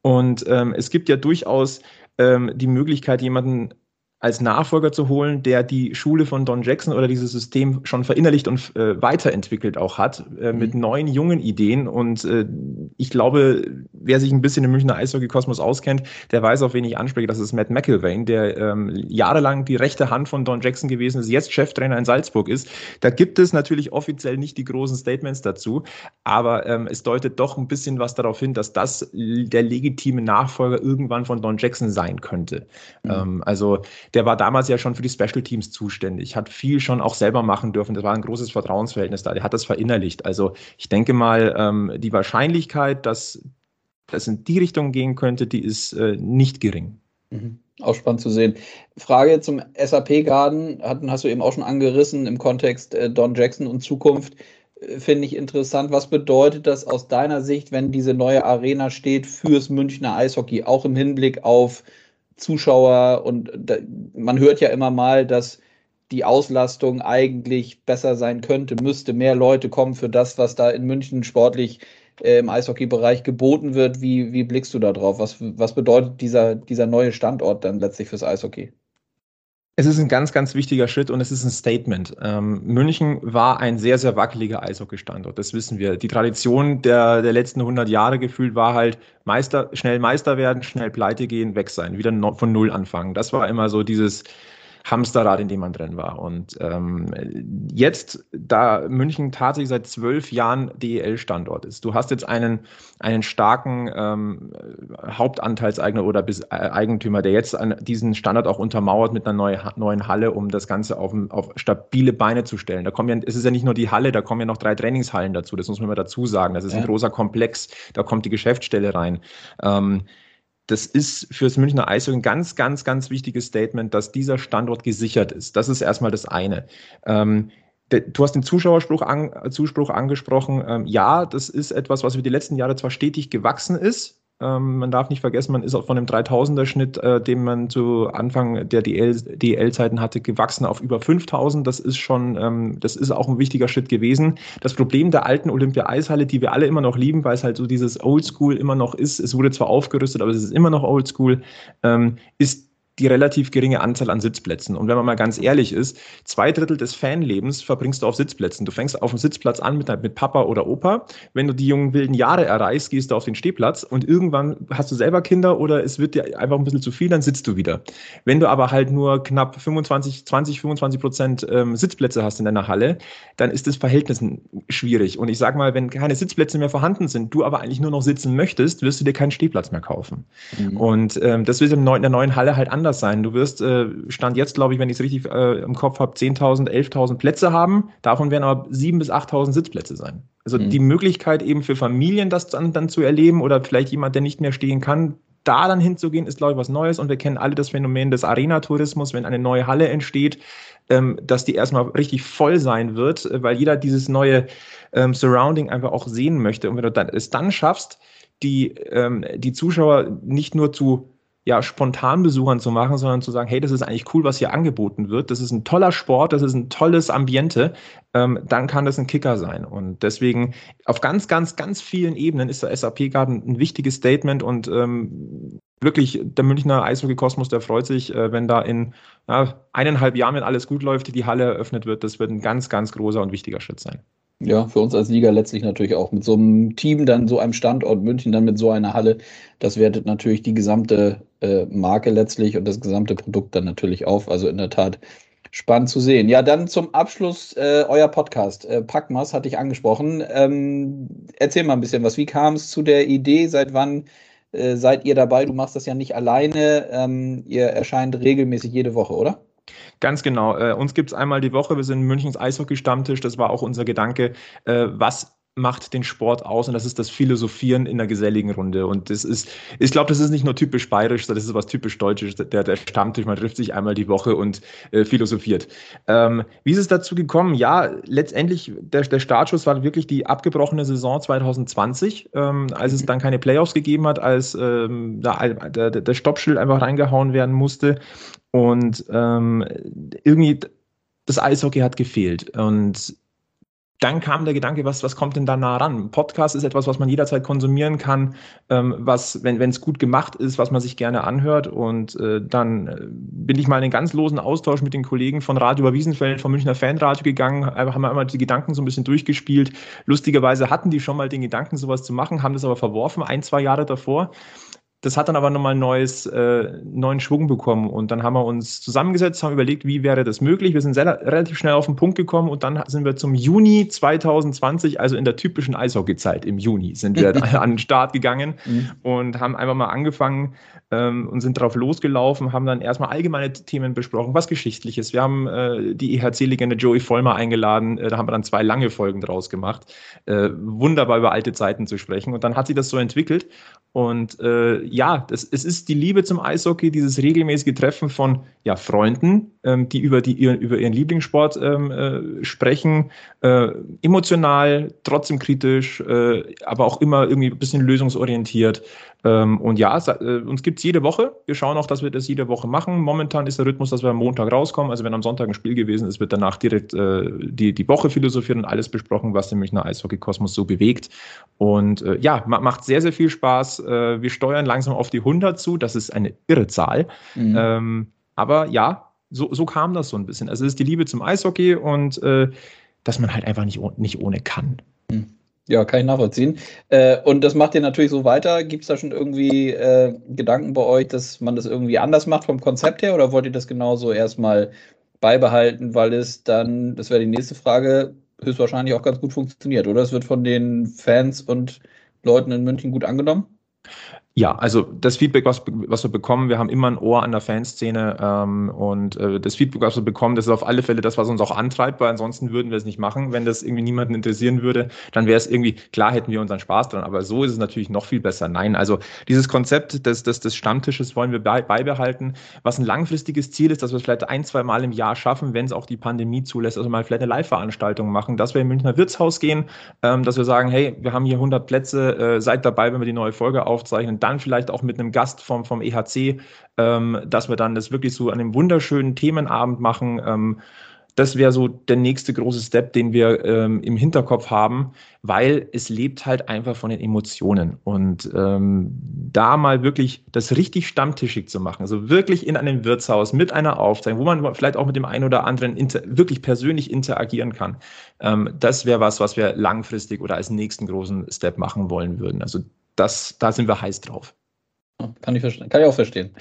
Und ähm, es gibt ja durchaus ähm, die Möglichkeit, jemanden als Nachfolger zu holen, der die Schule von Don Jackson oder dieses System schon verinnerlicht und äh, weiterentwickelt auch hat, äh, mhm. mit neuen, jungen Ideen. Und äh, ich glaube, wer sich ein bisschen im Münchner Eishockey-Kosmos auskennt, der weiß, auf wen ich anspreche. Das ist Matt McIlvain, der ähm, jahrelang die rechte Hand von Don Jackson gewesen ist, jetzt Cheftrainer in Salzburg ist. Da gibt es natürlich offiziell nicht die großen Statements dazu, aber ähm, es deutet doch ein bisschen was darauf hin, dass das der legitime Nachfolger irgendwann von Don Jackson sein könnte. Mhm. Ähm, also der war damals ja schon für die Special Teams zuständig, hat viel schon auch selber machen dürfen. Das war ein großes Vertrauensverhältnis da. Der hat das verinnerlicht. Also ich denke mal, ähm, die Wahrscheinlichkeit, dass das in die Richtung gehen könnte, die ist äh, nicht gering. Mhm. Auch spannend zu sehen. Frage zum SAP-Garden, hast du eben auch schon angerissen im Kontext äh, Don Jackson und Zukunft. Äh, finde ich interessant. Was bedeutet das aus deiner Sicht, wenn diese neue Arena steht fürs Münchner Eishockey, auch im Hinblick auf Zuschauer? Und da, man hört ja immer mal, dass die Auslastung eigentlich besser sein könnte, müsste mehr Leute kommen für das, was da in München sportlich äh, im Eishockey-Bereich geboten wird. Wie, wie blickst du da drauf? Was, was bedeutet dieser, dieser neue Standort dann letztlich fürs Eishockey? Es ist ein ganz, ganz wichtiger Schritt und es ist ein Statement. Ähm, München war ein sehr, sehr wackeliger Eishockey-Standort, das wissen wir. Die Tradition der, der letzten 100 Jahre gefühlt war halt Meister, schnell Meister werden, schnell pleite gehen, weg sein, wieder von Null anfangen. Das war immer so dieses, Hamsterrad, in dem man drin war. Und ähm, jetzt, da München tatsächlich seit zwölf Jahren DEL-Standort ist, du hast jetzt einen, einen starken ähm, Hauptanteilseigner oder Bis äh, Eigentümer, der jetzt an diesen Standort auch untermauert mit einer neue, neuen Halle, um das Ganze auf, auf stabile Beine zu stellen. Da kommen ja, es ist ja nicht nur die Halle, da kommen ja noch drei Trainingshallen dazu, das muss man mal dazu sagen. Das ist ja. ein großer Komplex, da kommt die Geschäftsstelle rein. Ähm, das ist für das Münchner Eishockey ein ganz, ganz, ganz wichtiges Statement, dass dieser Standort gesichert ist. Das ist erstmal das eine. Ähm, du hast den Zuschauerspruch an, Zuspruch angesprochen. Ähm, ja, das ist etwas, was über die letzten Jahre zwar stetig gewachsen ist, ähm, man darf nicht vergessen, man ist auch von dem 3000er-Schnitt, äh, den man zu Anfang der DL-Zeiten hatte, gewachsen auf über 5000. Das ist schon, ähm, das ist auch ein wichtiger Schritt gewesen. Das Problem der alten Olympia-Eishalle, die wir alle immer noch lieben, weil es halt so dieses Oldschool immer noch ist, es wurde zwar aufgerüstet, aber es ist immer noch Oldschool, ähm, ist die relativ geringe Anzahl an Sitzplätzen. Und wenn man mal ganz ehrlich ist, zwei Drittel des Fanlebens verbringst du auf Sitzplätzen. Du fängst auf dem Sitzplatz an mit, mit Papa oder Opa. Wenn du die jungen wilden Jahre erreichst, gehst du auf den Stehplatz und irgendwann hast du selber Kinder oder es wird dir einfach ein bisschen zu viel, dann sitzt du wieder. Wenn du aber halt nur knapp 25, 20, 25 Prozent ähm, Sitzplätze hast in deiner Halle, dann ist das Verhältnis schwierig. Und ich sag mal, wenn keine Sitzplätze mehr vorhanden sind, du aber eigentlich nur noch sitzen möchtest, wirst du dir keinen Stehplatz mehr kaufen. Mhm. Und ähm, das wird in der neuen Halle halt anders anders sein. Du wirst, äh, Stand jetzt, glaube ich, wenn ich es richtig äh, im Kopf habe, 10.000, 11.000 Plätze haben. Davon werden aber 7.000 bis 8.000 Sitzplätze sein. Also mhm. die Möglichkeit eben für Familien das dann, dann zu erleben oder vielleicht jemand, der nicht mehr stehen kann, da dann hinzugehen, ist, glaube ich, was Neues. Und wir kennen alle das Phänomen des Arena-Tourismus, wenn eine neue Halle entsteht, ähm, dass die erstmal richtig voll sein wird, äh, weil jeder dieses neue ähm, Surrounding einfach auch sehen möchte. Und wenn du dann, es dann schaffst, die, ähm, die Zuschauer nicht nur zu ja, Spontanbesuchern zu machen, sondern zu sagen, hey, das ist eigentlich cool, was hier angeboten wird. Das ist ein toller Sport, das ist ein tolles Ambiente. Ähm, dann kann das ein Kicker sein. Und deswegen auf ganz, ganz, ganz vielen Ebenen ist der SAP Garden ein wichtiges Statement und ähm, wirklich der Münchner Eishockey-Kosmos, der freut sich, äh, wenn da in ja, eineinhalb Jahren, wenn alles gut läuft, die Halle eröffnet wird. Das wird ein ganz, ganz großer und wichtiger Schritt sein. Ja, für uns als Liga letztlich natürlich auch. Mit so einem Team, dann so einem Standort München, dann mit so einer Halle, das wertet natürlich die gesamte äh, Marke letztlich und das gesamte Produkt dann natürlich auf. Also in der Tat spannend zu sehen. Ja, dann zum Abschluss äh, euer Podcast. Äh, Packmas hatte ich angesprochen. Ähm, erzähl mal ein bisschen was. Wie kam es zu der Idee? Seit wann äh, seid ihr dabei? Du machst das ja nicht alleine. Ähm, ihr erscheint regelmäßig jede Woche, oder? Ganz genau. Äh, uns gibt es einmal die Woche. Wir sind Münchens Eishockey-Stammtisch. Das war auch unser Gedanke. Äh, was macht den Sport aus und das ist das Philosophieren in der geselligen Runde. Und das ist, ich glaube, das ist nicht nur typisch bayerisch, das ist was typisch deutsches, der, der Stammtisch, man trifft sich einmal die Woche und äh, philosophiert. Ähm, wie ist es dazu gekommen? Ja, letztendlich, der, der Startschuss war wirklich die abgebrochene Saison 2020, ähm, als es dann keine Playoffs gegeben hat, als ähm, der, der, der Stoppschild einfach reingehauen werden musste. Und ähm, irgendwie das Eishockey hat gefehlt. Und dann kam der Gedanke, was, was kommt denn da nah ran? Podcast ist etwas, was man jederzeit konsumieren kann, ähm, was, wenn es gut gemacht ist, was man sich gerne anhört. Und äh, dann äh, bin ich mal in einen ganz losen Austausch mit den Kollegen von Radio über Wiesenfeld, vom Münchner Fanradio gegangen, haben wir einmal die Gedanken so ein bisschen durchgespielt. Lustigerweise hatten die schon mal den Gedanken, sowas zu machen, haben das aber verworfen, ein, zwei Jahre davor das hat dann aber nochmal einen neues, äh, neuen Schwung bekommen. Und dann haben wir uns zusammengesetzt, haben überlegt, wie wäre das möglich. Wir sind sehr, relativ schnell auf den Punkt gekommen und dann sind wir zum Juni 2020, also in der typischen Eishockey-Zeit im Juni, sind wir an den Start gegangen mhm. und haben einfach mal angefangen ähm, und sind darauf losgelaufen, haben dann erstmal allgemeine Themen besprochen, was Geschichtliches. Wir haben äh, die EHC-Legende Joey Vollmer eingeladen, äh, da haben wir dann zwei lange Folgen draus gemacht. Äh, wunderbar über alte Zeiten zu sprechen. Und dann hat sich das so entwickelt. Und äh, ja, das, es ist die Liebe zum Eishockey, dieses regelmäßige Treffen von ja, Freunden, ähm, die, über die über ihren Lieblingssport ähm, äh, sprechen, äh, emotional, trotzdem kritisch, äh, aber auch immer irgendwie ein bisschen lösungsorientiert. Ähm, und ja, äh, uns gibt es jede Woche. Wir schauen auch, dass wir das jede Woche machen. Momentan ist der Rhythmus, dass wir am Montag rauskommen. Also wenn am Sonntag ein Spiel gewesen ist, wird danach direkt äh, die, die Woche philosophiert und alles besprochen, was den Münchner Eishockey-Kosmos so bewegt. Und äh, ja, macht sehr, sehr viel Spaß. Äh, wir steuern langsam auf die 100 zu. Das ist eine irre Zahl. Mhm. Ähm, aber ja, so, so kam das so ein bisschen. Also es ist die Liebe zum Eishockey und äh, dass man halt einfach nicht, nicht ohne kann. Mhm. Ja, kann ich nachvollziehen. Äh, und das macht ihr natürlich so weiter. Gibt es da schon irgendwie äh, Gedanken bei euch, dass man das irgendwie anders macht vom Konzept her oder wollt ihr das genauso erstmal beibehalten, weil es dann, das wäre die nächste Frage, höchstwahrscheinlich auch ganz gut funktioniert, oder? Es wird von den Fans und Leuten in München gut angenommen? Ja, also das Feedback, was, was wir bekommen, wir haben immer ein Ohr an der Fanszene ähm, und äh, das Feedback, was wir bekommen, das ist auf alle Fälle das, was uns auch antreibt, weil ansonsten würden wir es nicht machen. Wenn das irgendwie niemanden interessieren würde, dann wäre es irgendwie, klar hätten wir unseren Spaß dran, aber so ist es natürlich noch viel besser. Nein, also dieses Konzept des, des, des Stammtisches wollen wir bei, beibehalten, was ein langfristiges Ziel ist, dass wir es vielleicht ein, zwei Mal im Jahr schaffen, wenn es auch die Pandemie zulässt, also mal vielleicht eine Live-Veranstaltung machen, dass wir im Münchner Wirtshaus gehen, ähm, dass wir sagen, hey, wir haben hier 100 Plätze, äh, seid dabei, wenn wir die neue Folge aufzeichnen, dann vielleicht auch mit einem Gast vom, vom EHC, ähm, dass wir dann das wirklich so an einem wunderschönen Themenabend machen. Ähm, das wäre so der nächste große Step, den wir ähm, im Hinterkopf haben, weil es lebt halt einfach von den Emotionen. Und ähm, da mal wirklich das richtig stammtischig zu machen, also wirklich in einem Wirtshaus mit einer Aufzeichnung, wo man vielleicht auch mit dem einen oder anderen wirklich persönlich interagieren kann, ähm, das wäre was, was wir langfristig oder als nächsten großen Step machen wollen würden. Also das, da sind wir heiß drauf. Kann ich, verstehen. Kann ich auch verstehen.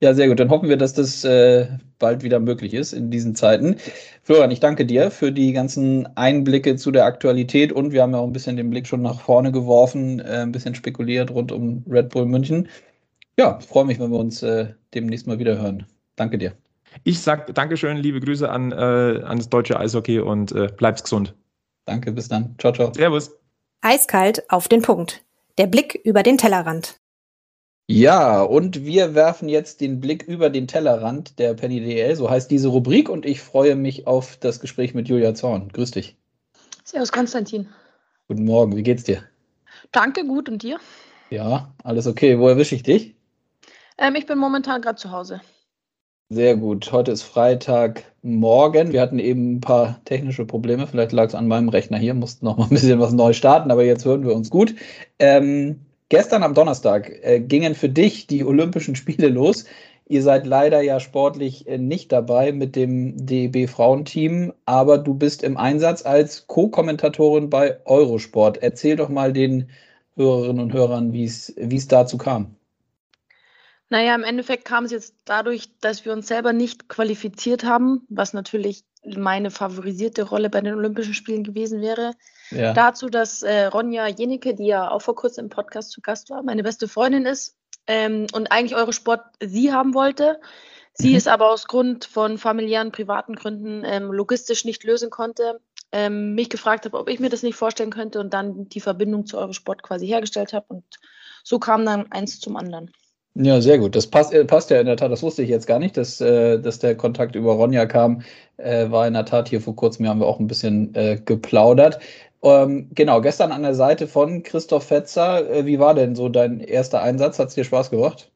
Ja, sehr gut. Dann hoffen wir, dass das äh, bald wieder möglich ist in diesen Zeiten. Florian, ich danke dir für die ganzen Einblicke zu der Aktualität und wir haben ja auch ein bisschen den Blick schon nach vorne geworfen, äh, ein bisschen spekuliert rund um Red Bull München. Ja, freue mich, wenn wir uns äh, demnächst mal wieder hören. Danke dir. Ich sage Dankeschön, liebe Grüße an, äh, an das deutsche Eishockey und äh, bleib's gesund. Danke, bis dann. Ciao, ciao. Servus. Eiskalt auf den Punkt. Der Blick über den Tellerrand. Ja, und wir werfen jetzt den Blick über den Tellerrand der Penny DL, so heißt diese Rubrik, und ich freue mich auf das Gespräch mit Julia Zorn. Grüß dich. Servus, Konstantin. Guten Morgen, wie geht's dir? Danke, gut, und dir? Ja, alles okay. Wo erwische ich dich? Ähm, ich bin momentan gerade zu Hause. Sehr gut. Heute ist Freitagmorgen. Wir hatten eben ein paar technische Probleme. Vielleicht lag es an meinem Rechner hier, mussten noch mal ein bisschen was neu starten, aber jetzt hören wir uns gut. Ähm, Gestern am Donnerstag äh, gingen für dich die Olympischen Spiele los. Ihr seid leider ja sportlich äh, nicht dabei mit dem DEB Frauenteam, aber du bist im Einsatz als Co-Kommentatorin bei Eurosport. Erzähl doch mal den Hörerinnen und Hörern, wie es dazu kam. Naja, im Endeffekt kam es jetzt dadurch, dass wir uns selber nicht qualifiziert haben, was natürlich meine favorisierte Rolle bei den Olympischen Spielen gewesen wäre. Ja. Dazu, dass äh, Ronja Jenike, die ja auch vor kurzem im Podcast zu Gast war, meine beste Freundin ist ähm, und eigentlich eure Sport sie haben wollte. Sie mhm. es aber aus Grund von familiären, privaten Gründen ähm, logistisch nicht lösen konnte, ähm, mich gefragt habe, ob ich mir das nicht vorstellen könnte und dann die Verbindung zu eurem Sport quasi hergestellt habe. Und so kam dann eins zum anderen. Ja, sehr gut. Das passt, äh, passt ja in der Tat, das wusste ich jetzt gar nicht, dass, äh, dass der Kontakt über Ronja kam. Äh, war in der Tat hier vor kurzem, haben wir auch ein bisschen geplaudert. Ähm, genau, gestern an der Seite von Christoph Fetzer. Wie war denn so dein erster Einsatz? Hat es dir Spaß gemacht?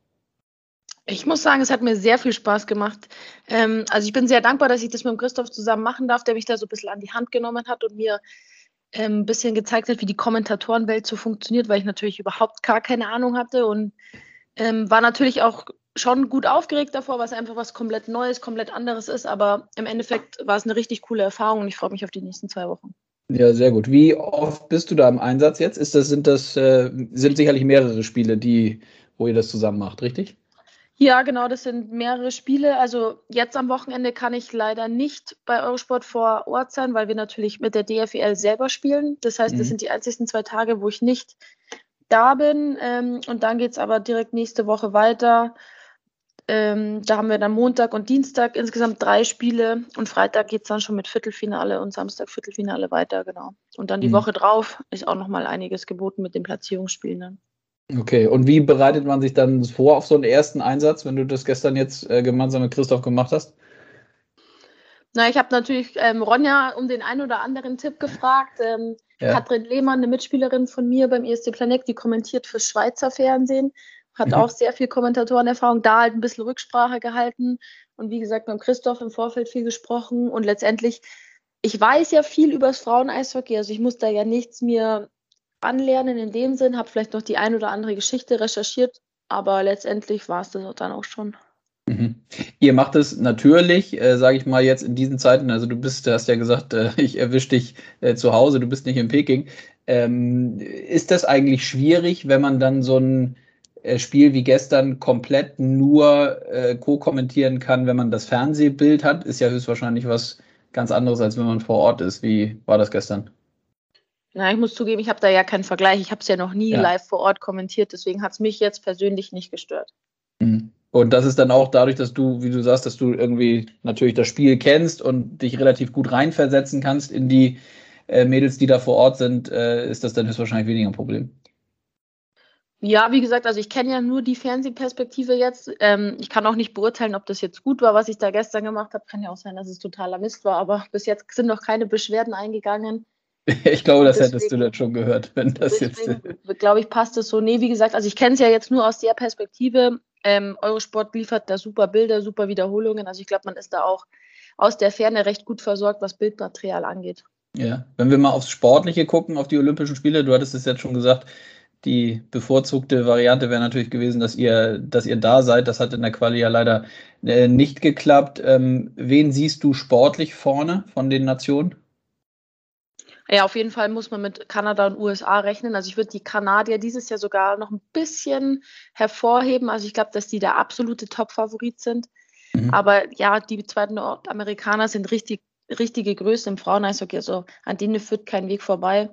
Ich muss sagen, es hat mir sehr viel Spaß gemacht. Ähm, also ich bin sehr dankbar, dass ich das mit dem Christoph zusammen machen darf, der mich da so ein bisschen an die Hand genommen hat und mir ähm, ein bisschen gezeigt hat, wie die Kommentatorenwelt so funktioniert, weil ich natürlich überhaupt gar keine Ahnung hatte und ähm, war natürlich auch schon gut aufgeregt davor, weil es einfach was komplett Neues, komplett anderes ist. Aber im Endeffekt war es eine richtig coole Erfahrung und ich freue mich auf die nächsten zwei Wochen. Ja, sehr gut. Wie oft bist du da im Einsatz jetzt? Ist das, sind das äh, sind sicherlich mehrere Spiele, die, wo ihr das zusammen macht, richtig? Ja, genau, das sind mehrere Spiele. Also jetzt am Wochenende kann ich leider nicht bei Eurosport vor Ort sein, weil wir natürlich mit der DFL selber spielen. Das heißt, mhm. das sind die einzigsten zwei Tage, wo ich nicht da bin. Ähm, und dann geht es aber direkt nächste Woche weiter. Ähm, da haben wir dann Montag und Dienstag insgesamt drei Spiele und Freitag geht es dann schon mit Viertelfinale und Samstag Viertelfinale weiter, genau. Und dann die mhm. Woche drauf ist auch nochmal einiges geboten mit den Platzierungsspielen dann. Okay, und wie bereitet man sich dann vor auf so einen ersten Einsatz, wenn du das gestern jetzt äh, gemeinsam mit Christoph gemacht hast? Na, ich habe natürlich ähm, Ronja um den einen oder anderen Tipp gefragt. Ähm, ja. Katrin Lehmann, eine Mitspielerin von mir beim ESC Planet, die kommentiert fürs Schweizer Fernsehen, hat mhm. auch sehr viel Kommentatorenerfahrung, da halt ein bisschen Rücksprache gehalten und wie gesagt mit Christoph im Vorfeld viel gesprochen und letztendlich, ich weiß ja viel über das Frauen-Eishockey, also ich muss da ja nichts mir anlernen in dem Sinn, habe vielleicht noch die ein oder andere Geschichte recherchiert, aber letztendlich war es das dann auch schon. Mhm. Ihr macht es natürlich, äh, sage ich mal jetzt in diesen Zeiten, also du bist, du hast ja gesagt, äh, ich erwische dich äh, zu Hause, du bist nicht in Peking. Ähm, ist das eigentlich schwierig, wenn man dann so ein äh, Spiel wie gestern komplett nur äh, co-kommentieren kann, wenn man das Fernsehbild hat? Ist ja höchstwahrscheinlich was ganz anderes, als wenn man vor Ort ist. Wie war das gestern? Na, ich muss zugeben, ich habe da ja keinen Vergleich. Ich habe es ja noch nie ja. live vor Ort kommentiert, deswegen hat es mich jetzt persönlich nicht gestört. Mhm. Und das ist dann auch dadurch, dass du, wie du sagst, dass du irgendwie natürlich das Spiel kennst und dich relativ gut reinversetzen kannst in die äh, Mädels, die da vor Ort sind, äh, ist das dann höchstwahrscheinlich weniger ein Problem. Ja, wie gesagt, also ich kenne ja nur die Fernsehperspektive jetzt. Ähm, ich kann auch nicht beurteilen, ob das jetzt gut war, was ich da gestern gemacht habe. Kann ja auch sein, dass es totaler Mist war, aber bis jetzt sind noch keine Beschwerden eingegangen. Ich glaube, das deswegen, hättest du dann schon gehört, wenn das deswegen, jetzt. Glaube ich, passt es so. Nee, wie gesagt, also ich kenne es ja jetzt nur aus der Perspektive. Ähm, Eurosport liefert da super Bilder, super Wiederholungen. Also ich glaube, man ist da auch aus der Ferne recht gut versorgt, was Bildmaterial angeht. Ja, wenn wir mal aufs Sportliche gucken, auf die Olympischen Spiele, du hattest es jetzt schon gesagt, die bevorzugte Variante wäre natürlich gewesen, dass ihr, dass ihr da seid. Das hat in der Quali ja leider äh, nicht geklappt. Ähm, wen siehst du sportlich vorne von den Nationen? Ja, auf jeden Fall muss man mit Kanada und USA rechnen. Also ich würde die Kanadier dieses Jahr sogar noch ein bisschen hervorheben. Also ich glaube, dass die der absolute Top-Favorit sind. Mhm. Aber ja, die zweiten Nordamerikaner sind richtig, richtige Größe im Frauen-Eishockey. Also an denen führt kein Weg vorbei.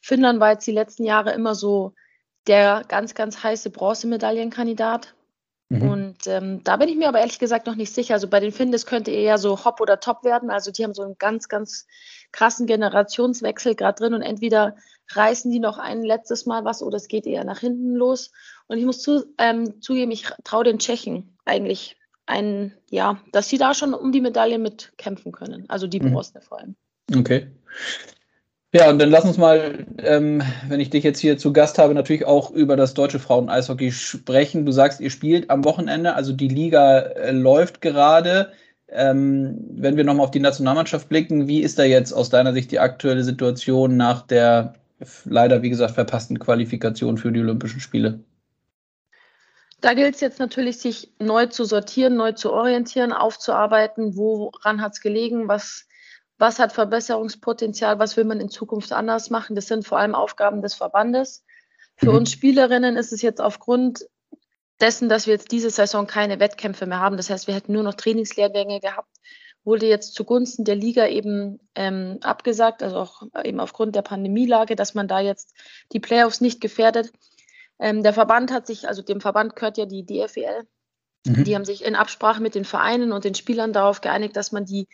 Finnland war jetzt die letzten Jahre immer so der ganz, ganz heiße Bronzemedaillenkandidat. Und ähm, da bin ich mir aber ehrlich gesagt noch nicht sicher. Also bei den Finnen, das könnte eher so Hop oder Top werden. Also die haben so einen ganz, ganz krassen Generationswechsel gerade drin und entweder reißen die noch ein letztes Mal was oder es geht eher nach hinten los. Und ich muss zu, ähm, zugeben, ich traue den Tschechen eigentlich ein, ja, dass sie da schon um die Medaille mitkämpfen können. Also die mhm. vor allem. Okay. Ja, und dann lass uns mal, ähm, wenn ich dich jetzt hier zu Gast habe, natürlich auch über das deutsche Frauen-Eishockey sprechen. Du sagst, ihr spielt am Wochenende, also die Liga äh, läuft gerade. Ähm, wenn wir nochmal auf die Nationalmannschaft blicken, wie ist da jetzt aus deiner Sicht die aktuelle Situation nach der leider, wie gesagt, verpassten Qualifikation für die Olympischen Spiele? Da gilt es jetzt natürlich, sich neu zu sortieren, neu zu orientieren, aufzuarbeiten, woran hat es gelegen, was, was hat Verbesserungspotenzial, was will man in Zukunft anders machen. Das sind vor allem Aufgaben des Verbandes. Für mhm. uns Spielerinnen ist es jetzt aufgrund dessen, dass wir jetzt diese Saison keine Wettkämpfe mehr haben, das heißt, wir hätten nur noch Trainingslehrgänge gehabt, wurde jetzt zugunsten der Liga eben ähm, abgesagt, also auch eben aufgrund der Pandemielage, dass man da jetzt die Playoffs nicht gefährdet. Ähm, der Verband hat sich, also dem Verband gehört ja die DFL, mhm. die haben sich in Absprache mit den Vereinen und den Spielern darauf geeinigt, dass man die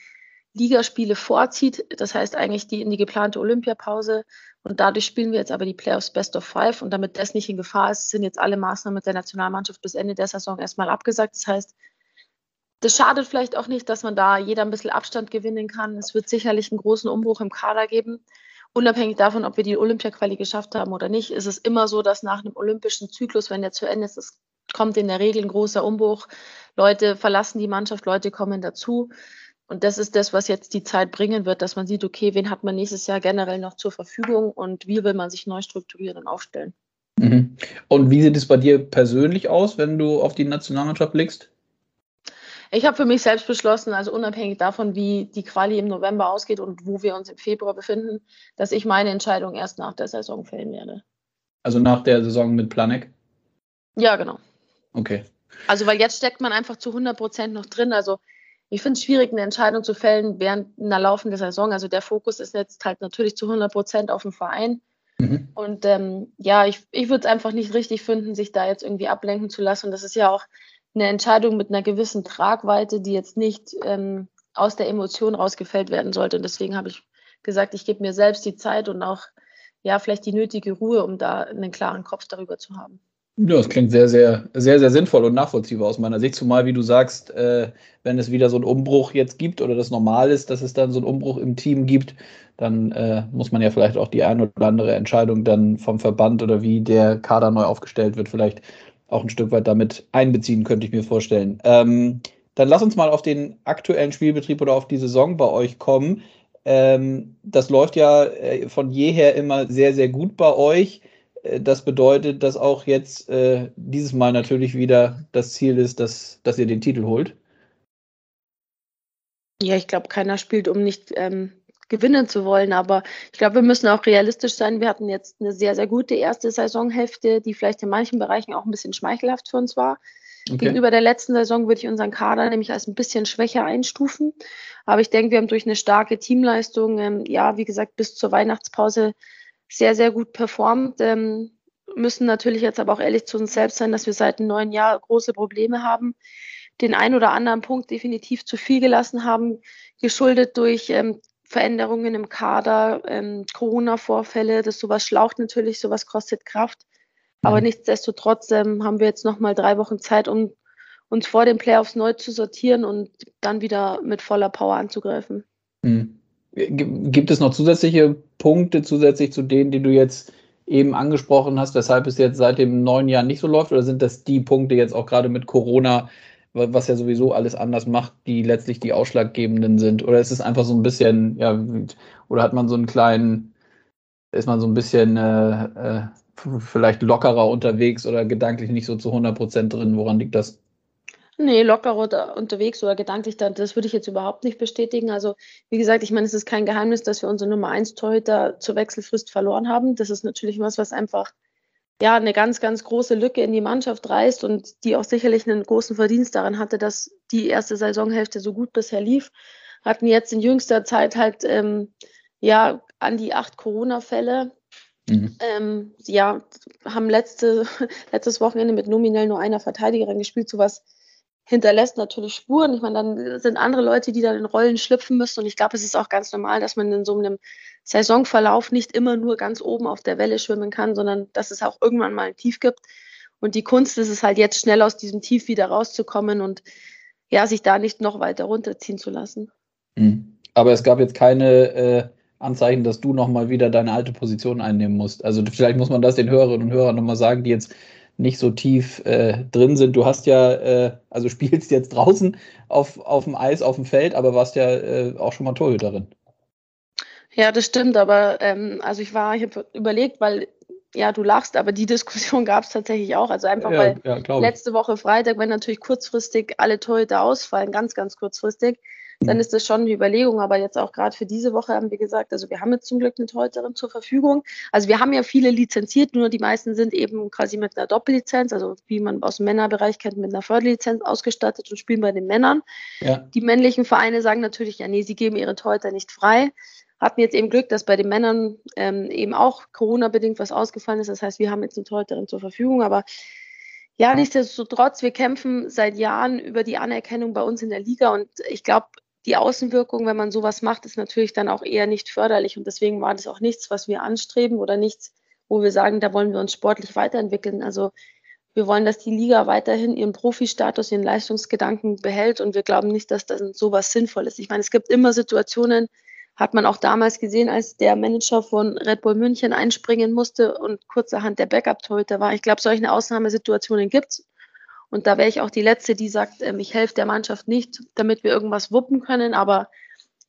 Ligaspiele vorzieht. Das heißt eigentlich die in die geplante Olympiapause. Und dadurch spielen wir jetzt aber die Playoffs Best of Five. Und damit das nicht in Gefahr ist, sind jetzt alle Maßnahmen mit der Nationalmannschaft bis Ende der Saison erstmal abgesagt. Das heißt, das schadet vielleicht auch nicht, dass man da jeder ein bisschen Abstand gewinnen kann. Es wird sicherlich einen großen Umbruch im Kader geben. Unabhängig davon, ob wir die Olympia-Quali geschafft haben oder nicht, ist es immer so, dass nach einem olympischen Zyklus, wenn der zu Ende ist, es kommt in der Regel ein großer Umbruch. Leute verlassen die Mannschaft, Leute kommen dazu. Und das ist das, was jetzt die Zeit bringen wird, dass man sieht, okay, wen hat man nächstes Jahr generell noch zur Verfügung und wie will man sich neu strukturieren und aufstellen. Mhm. Und wie sieht es bei dir persönlich aus, wenn du auf die Nationalmannschaft blickst? Ich habe für mich selbst beschlossen, also unabhängig davon, wie die Quali im November ausgeht und wo wir uns im Februar befinden, dass ich meine Entscheidung erst nach der Saison fällen werde. Also nach der Saison mit Planek? Ja, genau. Okay. Also, weil jetzt steckt man einfach zu 100 Prozent noch drin. Also, ich finde es schwierig, eine Entscheidung zu fällen während einer laufenden Saison. Also der Fokus ist jetzt halt natürlich zu 100 Prozent auf dem Verein. Mhm. Und ähm, ja, ich, ich würde es einfach nicht richtig finden, sich da jetzt irgendwie ablenken zu lassen. Und das ist ja auch eine Entscheidung mit einer gewissen Tragweite, die jetzt nicht ähm, aus der Emotion rausgefällt werden sollte. Und deswegen habe ich gesagt, ich gebe mir selbst die Zeit und auch ja vielleicht die nötige Ruhe, um da einen klaren Kopf darüber zu haben. Ja, das klingt sehr, sehr, sehr, sehr sinnvoll und nachvollziehbar aus meiner Sicht. Zumal, wie du sagst, äh, wenn es wieder so einen Umbruch jetzt gibt oder das normal ist, dass es dann so einen Umbruch im Team gibt, dann äh, muss man ja vielleicht auch die eine oder andere Entscheidung dann vom Verband oder wie der Kader neu aufgestellt wird, vielleicht auch ein Stück weit damit einbeziehen, könnte ich mir vorstellen. Ähm, dann lass uns mal auf den aktuellen Spielbetrieb oder auf die Saison bei euch kommen. Ähm, das läuft ja äh, von jeher immer sehr, sehr gut bei euch. Äh, das bedeutet, dass auch jetzt äh, dieses Mal natürlich wieder das Ziel ist, dass, dass ihr den Titel holt. Ja, ich glaube, keiner spielt, um nicht ähm, gewinnen zu wollen. Aber ich glaube, wir müssen auch realistisch sein. Wir hatten jetzt eine sehr, sehr gute erste Saisonhälfte, die vielleicht in manchen Bereichen auch ein bisschen schmeichelhaft für uns war. Okay. Gegenüber der letzten Saison würde ich unseren Kader nämlich als ein bisschen schwächer einstufen. Aber ich denke, wir haben durch eine starke Teamleistung, ähm, ja, wie gesagt, bis zur Weihnachtspause sehr, sehr gut performt. Ähm, müssen natürlich jetzt aber auch ehrlich zu uns selbst sein, dass wir seit einem neuen Jahr große Probleme haben. Den ein oder anderen Punkt definitiv zu viel gelassen haben, geschuldet durch ähm, Veränderungen im Kader, ähm, Corona-Vorfälle, das sowas schlaucht natürlich, sowas kostet Kraft. Aber mhm. nichtsdestotrotz ähm, haben wir jetzt nochmal drei Wochen Zeit, um uns vor den Playoffs neu zu sortieren und dann wieder mit voller Power anzugreifen. Mhm. Gibt es noch zusätzliche Punkte, zusätzlich zu denen, die du jetzt eben angesprochen hast, weshalb es jetzt seit dem neuen Jahr nicht so läuft? Oder sind das die Punkte jetzt auch gerade mit Corona, was ja sowieso alles anders macht, die letztlich die ausschlaggebenden sind? Oder ist es einfach so ein bisschen, ja, oder hat man so einen kleinen, ist man so ein bisschen äh, äh, vielleicht lockerer unterwegs oder gedanklich nicht so zu 100 Prozent drin? Woran liegt das? Nee, locker oder unterwegs oder gedanklich, das würde ich jetzt überhaupt nicht bestätigen. Also, wie gesagt, ich meine, es ist kein Geheimnis, dass wir unsere Nummer 1 Torhüter zur Wechselfrist verloren haben. Das ist natürlich was, was einfach ja, eine ganz, ganz große Lücke in die Mannschaft reißt und die auch sicherlich einen großen Verdienst daran hatte, dass die erste Saisonhälfte so gut bisher lief. Hatten jetzt in jüngster Zeit halt ähm, ja an die acht Corona-Fälle. Mhm. Ähm, ja, haben letzte, letztes Wochenende mit nominell nur einer Verteidigerin gespielt, sowas hinterlässt natürlich Spuren. Ich meine, dann sind andere Leute, die dann in Rollen schlüpfen müssen. Und ich glaube, es ist auch ganz normal, dass man in so einem Saisonverlauf nicht immer nur ganz oben auf der Welle schwimmen kann, sondern dass es auch irgendwann mal ein Tief gibt. Und die Kunst ist es halt jetzt schnell aus diesem Tief wieder rauszukommen und ja, sich da nicht noch weiter runterziehen zu lassen. Mhm. Aber es gab jetzt keine äh, Anzeichen, dass du nochmal wieder deine alte Position einnehmen musst. Also vielleicht muss man das den Hörerinnen und Hörern nochmal sagen, die jetzt nicht so tief äh, drin sind. Du hast ja, äh, also spielst jetzt draußen auf, auf dem Eis, auf dem Feld, aber warst ja äh, auch schon mal Torhüterin. Ja, das stimmt, aber ähm, also ich war, ich habe überlegt, weil ja, du lachst, aber die Diskussion gab es tatsächlich auch. Also einfach, ja, weil ja, letzte Woche Freitag, wenn natürlich kurzfristig alle Torhüter ausfallen, ganz, ganz kurzfristig, dann ist das schon eine Überlegung. Aber jetzt auch gerade für diese Woche haben wir gesagt, also wir haben jetzt zum Glück eine Torhüterin zur Verfügung. Also wir haben ja viele lizenziert, nur die meisten sind eben quasi mit einer Doppellizenz, also wie man aus dem Männerbereich kennt, mit einer Förderlizenz ausgestattet und spielen bei den Männern. Ja. Die männlichen Vereine sagen natürlich, ja, nee, sie geben ihre Torhüter nicht frei. Hatten jetzt eben Glück, dass bei den Männern ähm, eben auch Corona-bedingt was ausgefallen ist. Das heißt, wir haben jetzt eine Torhüterin zur Verfügung, aber ja, nichtsdestotrotz, wir kämpfen seit Jahren über die Anerkennung bei uns in der Liga und ich glaube, die Außenwirkung, wenn man sowas macht, ist natürlich dann auch eher nicht förderlich. Und deswegen war das auch nichts, was wir anstreben oder nichts, wo wir sagen, da wollen wir uns sportlich weiterentwickeln. Also wir wollen, dass die Liga weiterhin ihren Profi-Status, ihren Leistungsgedanken behält und wir glauben nicht, dass das sowas sinnvoll ist. Ich meine, es gibt immer Situationen, hat man auch damals gesehen, als der Manager von Red Bull München einspringen musste und kurzerhand der Backup-Torhüter war. Ich glaube, solche Ausnahmesituationen gibt es. Und da wäre ich auch die Letzte, die sagt, ähm, ich helfe der Mannschaft nicht, damit wir irgendwas wuppen können. Aber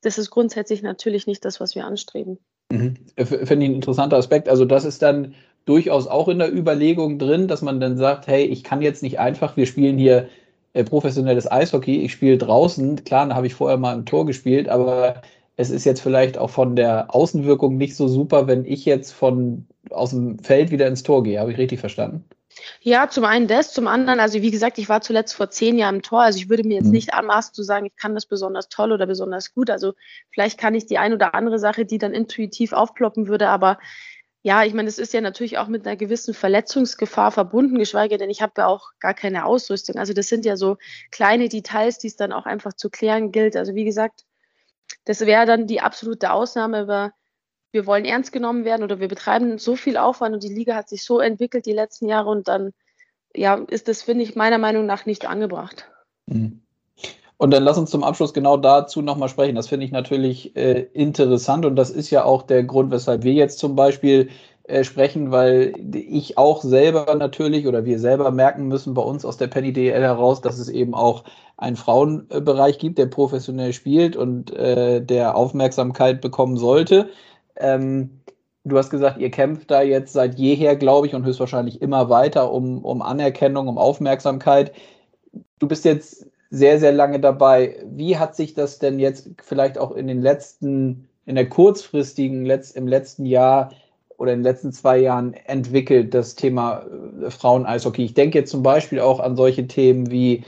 das ist grundsätzlich natürlich nicht das, was wir anstreben. Mhm. Finde ich ein interessanter Aspekt. Also das ist dann durchaus auch in der Überlegung drin, dass man dann sagt, hey, ich kann jetzt nicht einfach, wir spielen hier äh, professionelles Eishockey, ich spiele draußen, klar, da habe ich vorher mal im Tor gespielt, aber es ist jetzt vielleicht auch von der Außenwirkung nicht so super, wenn ich jetzt von aus dem Feld wieder ins Tor gehe. Habe ich richtig verstanden? Ja, zum einen das, zum anderen, also wie gesagt, ich war zuletzt vor zehn Jahren im Tor, also ich würde mir jetzt mhm. nicht anmaßen zu sagen, ich kann das besonders toll oder besonders gut. Also vielleicht kann ich die ein oder andere Sache, die dann intuitiv aufploppen würde, aber ja, ich meine, es ist ja natürlich auch mit einer gewissen Verletzungsgefahr verbunden, geschweige denn ich habe ja auch gar keine Ausrüstung. Also das sind ja so kleine Details, die es dann auch einfach zu klären gilt. Also wie gesagt, das wäre dann die absolute Ausnahme, aber wir wollen ernst genommen werden oder wir betreiben so viel Aufwand und die Liga hat sich so entwickelt die letzten Jahre und dann ja, ist das, finde ich, meiner Meinung nach nicht angebracht. Mhm. Und dann lass uns zum Abschluss genau dazu nochmal sprechen. Das finde ich natürlich äh, interessant und das ist ja auch der Grund, weshalb wir jetzt zum Beispiel äh, sprechen, weil ich auch selber natürlich oder wir selber merken müssen bei uns aus der Penny DL heraus, dass es eben auch einen Frauenbereich gibt, der professionell spielt und äh, der Aufmerksamkeit bekommen sollte. Ähm, du hast gesagt, ihr kämpft da jetzt seit jeher, glaube ich, und höchstwahrscheinlich immer weiter um, um Anerkennung, um Aufmerksamkeit. Du bist jetzt sehr, sehr lange dabei. Wie hat sich das denn jetzt vielleicht auch in den letzten, in der kurzfristigen, im letzten Jahr oder in den letzten zwei Jahren entwickelt, das Thema äh, Frauen-Eishockey? Ich denke jetzt zum Beispiel auch an solche Themen wie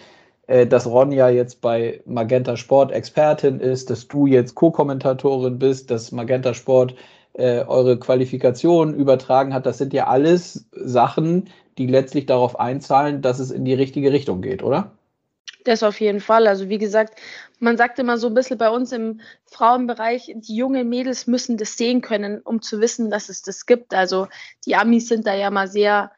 dass Ronja jetzt bei Magenta Sport Expertin ist, dass du jetzt Co-Kommentatorin bist, dass Magenta Sport äh, eure Qualifikation übertragen hat. Das sind ja alles Sachen, die letztlich darauf einzahlen, dass es in die richtige Richtung geht, oder? Das auf jeden Fall. Also wie gesagt, man sagt immer so ein bisschen bei uns im Frauenbereich, die jungen Mädels müssen das sehen können, um zu wissen, dass es das gibt. Also die Amis sind da ja mal sehr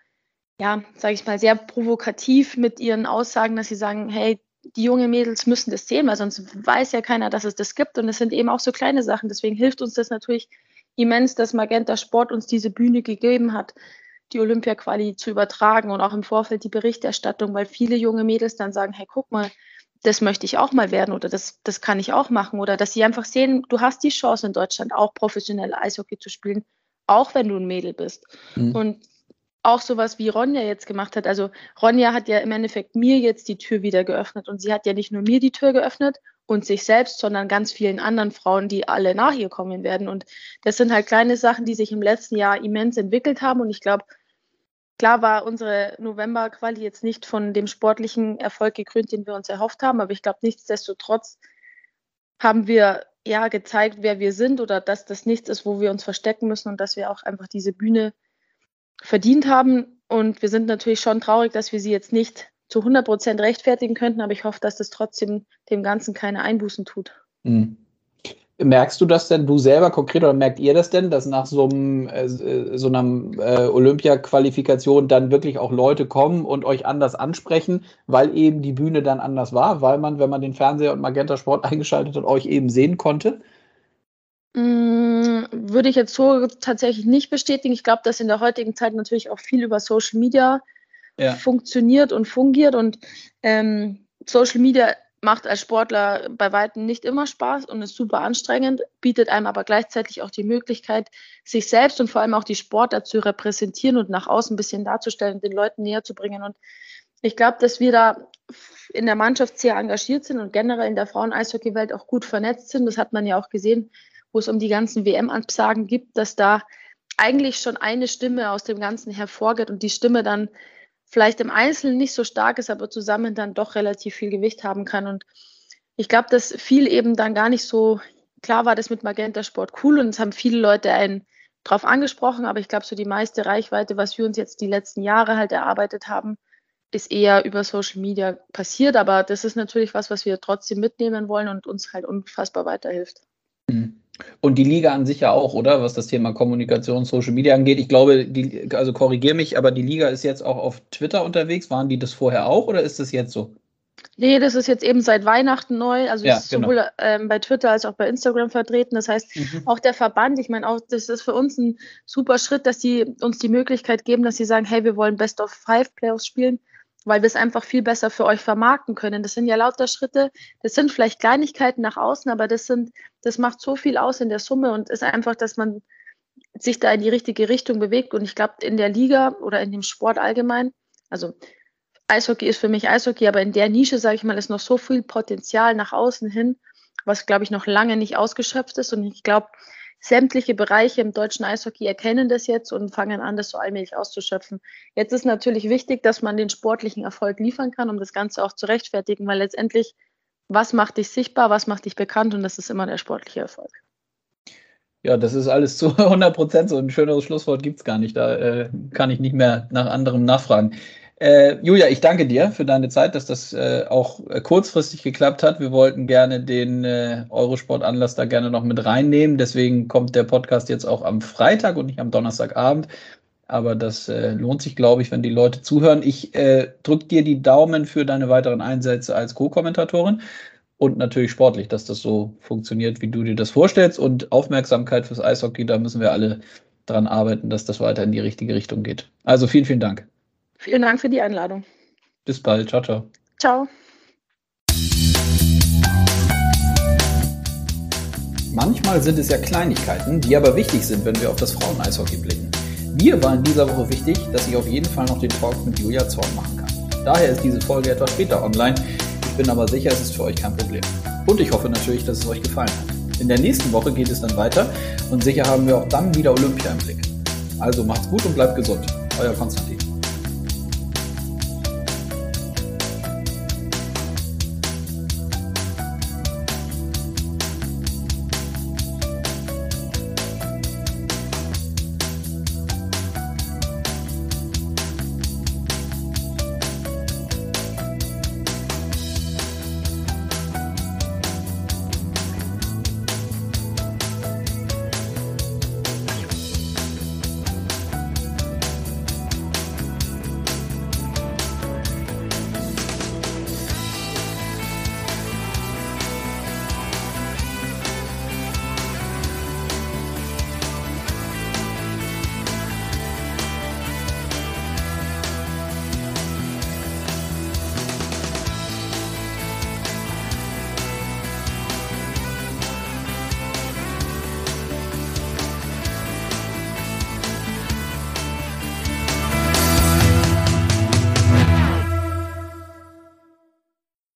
ja, sage ich mal, sehr provokativ mit ihren Aussagen, dass sie sagen, hey, die jungen Mädels müssen das sehen, weil sonst weiß ja keiner, dass es das gibt. Und es sind eben auch so kleine Sachen. Deswegen hilft uns das natürlich immens, dass Magenta Sport uns diese Bühne gegeben hat, die Olympia-Quali zu übertragen und auch im Vorfeld die Berichterstattung, weil viele junge Mädels dann sagen, hey, guck mal, das möchte ich auch mal werden oder das, das kann ich auch machen. Oder dass sie einfach sehen, du hast die Chance in Deutschland auch professionell Eishockey zu spielen, auch wenn du ein Mädel bist. Mhm. Und auch sowas wie Ronja jetzt gemacht hat. Also Ronja hat ja im Endeffekt mir jetzt die Tür wieder geöffnet und sie hat ja nicht nur mir die Tür geöffnet und sich selbst, sondern ganz vielen anderen Frauen, die alle nach ihr kommen werden. Und das sind halt kleine Sachen, die sich im letzten Jahr immens entwickelt haben. Und ich glaube, klar war unsere November-Quali jetzt nicht von dem sportlichen Erfolg gekrönt, den wir uns erhofft haben, aber ich glaube, nichtsdestotrotz haben wir ja gezeigt, wer wir sind oder dass das nichts ist, wo wir uns verstecken müssen und dass wir auch einfach diese Bühne verdient haben. Und wir sind natürlich schon traurig, dass wir sie jetzt nicht zu 100 Prozent rechtfertigen könnten, aber ich hoffe, dass das trotzdem dem Ganzen keine Einbußen tut. Mhm. Merkst du das denn, du selber konkret, oder merkt ihr das denn, dass nach so, einem, äh, so einer äh, Olympia-Qualifikation dann wirklich auch Leute kommen und euch anders ansprechen, weil eben die Bühne dann anders war, weil man, wenn man den Fernseher und Magenta Sport eingeschaltet hat, euch eben sehen konnte? Mm, würde ich jetzt so tatsächlich nicht bestätigen. Ich glaube, dass in der heutigen Zeit natürlich auch viel über Social Media ja. funktioniert und fungiert. Und ähm, Social Media macht als Sportler bei weitem nicht immer Spaß und ist super anstrengend, bietet einem aber gleichzeitig auch die Möglichkeit, sich selbst und vor allem auch die Sportler zu repräsentieren und nach außen ein bisschen darzustellen, den Leuten näher zu bringen. Und ich glaube, dass wir da in der Mannschaft sehr engagiert sind und generell in der Frauen-Eishockey-Welt auch gut vernetzt sind. Das hat man ja auch gesehen wo es um die ganzen WM-Absagen gibt, dass da eigentlich schon eine Stimme aus dem Ganzen hervorgeht und die Stimme dann vielleicht im Einzelnen nicht so stark ist, aber zusammen dann doch relativ viel Gewicht haben kann. Und ich glaube, dass viel eben dann gar nicht so klar war, das mit Magenta Sport cool und es haben viele Leute einen drauf angesprochen, aber ich glaube, so die meiste Reichweite, was wir uns jetzt die letzten Jahre halt erarbeitet haben, ist eher über Social Media passiert. Aber das ist natürlich was, was wir trotzdem mitnehmen wollen und uns halt unfassbar weiterhilft. Mhm. Und die Liga an sich ja auch, oder? Was das Thema Kommunikation, Social Media angeht. Ich glaube, die, also korrigiere mich, aber die Liga ist jetzt auch auf Twitter unterwegs. Waren die das vorher auch oder ist das jetzt so? Nee, das ist jetzt eben seit Weihnachten neu. Also ja, ist genau. sowohl ähm, bei Twitter als auch bei Instagram vertreten. Das heißt, mhm. auch der Verband, ich meine, auch das ist für uns ein super Schritt, dass sie uns die Möglichkeit geben, dass sie sagen, hey, wir wollen Best of Five Playoffs spielen weil wir es einfach viel besser für euch vermarkten können. Das sind ja lauter Schritte, das sind vielleicht Kleinigkeiten nach außen, aber das sind, das macht so viel aus in der Summe und ist einfach, dass man sich da in die richtige Richtung bewegt. Und ich glaube, in der Liga oder in dem Sport allgemein, also Eishockey ist für mich Eishockey, aber in der Nische, sage ich mal, ist noch so viel Potenzial nach außen hin, was, glaube ich, noch lange nicht ausgeschöpft ist. Und ich glaube, sämtliche Bereiche im deutschen Eishockey erkennen das jetzt und fangen an, das so allmählich auszuschöpfen. Jetzt ist natürlich wichtig, dass man den sportlichen Erfolg liefern kann, um das Ganze auch zu rechtfertigen, weil letztendlich, was macht dich sichtbar, was macht dich bekannt und das ist immer der sportliche Erfolg. Ja, das ist alles zu 100 Prozent so. Ein schöneres Schlusswort gibt es gar nicht. Da äh, kann ich nicht mehr nach anderem nachfragen. Äh, Julia, ich danke dir für deine Zeit, dass das äh, auch äh, kurzfristig geklappt hat. Wir wollten gerne den äh, Eurosport-Anlass da gerne noch mit reinnehmen. Deswegen kommt der Podcast jetzt auch am Freitag und nicht am Donnerstagabend. Aber das äh, lohnt sich, glaube ich, wenn die Leute zuhören. Ich äh, drücke dir die Daumen für deine weiteren Einsätze als Co-Kommentatorin und natürlich sportlich, dass das so funktioniert, wie du dir das vorstellst. Und Aufmerksamkeit fürs Eishockey, da müssen wir alle dran arbeiten, dass das weiter in die richtige Richtung geht. Also vielen, vielen Dank. Vielen Dank für die Einladung. Bis bald. Ciao, ciao. Ciao. Manchmal sind es ja Kleinigkeiten, die aber wichtig sind, wenn wir auf das Frauen-Eishockey blicken. Mir war in dieser Woche wichtig, dass ich auf jeden Fall noch den Talk mit Julia Zorn machen kann. Daher ist diese Folge etwas später online. Ich bin aber sicher, es ist für euch kein Problem. Und ich hoffe natürlich, dass es euch gefallen hat. In der nächsten Woche geht es dann weiter und sicher haben wir auch dann wieder Olympia im Blick. Also macht's gut und bleibt gesund. Euer Konstantin.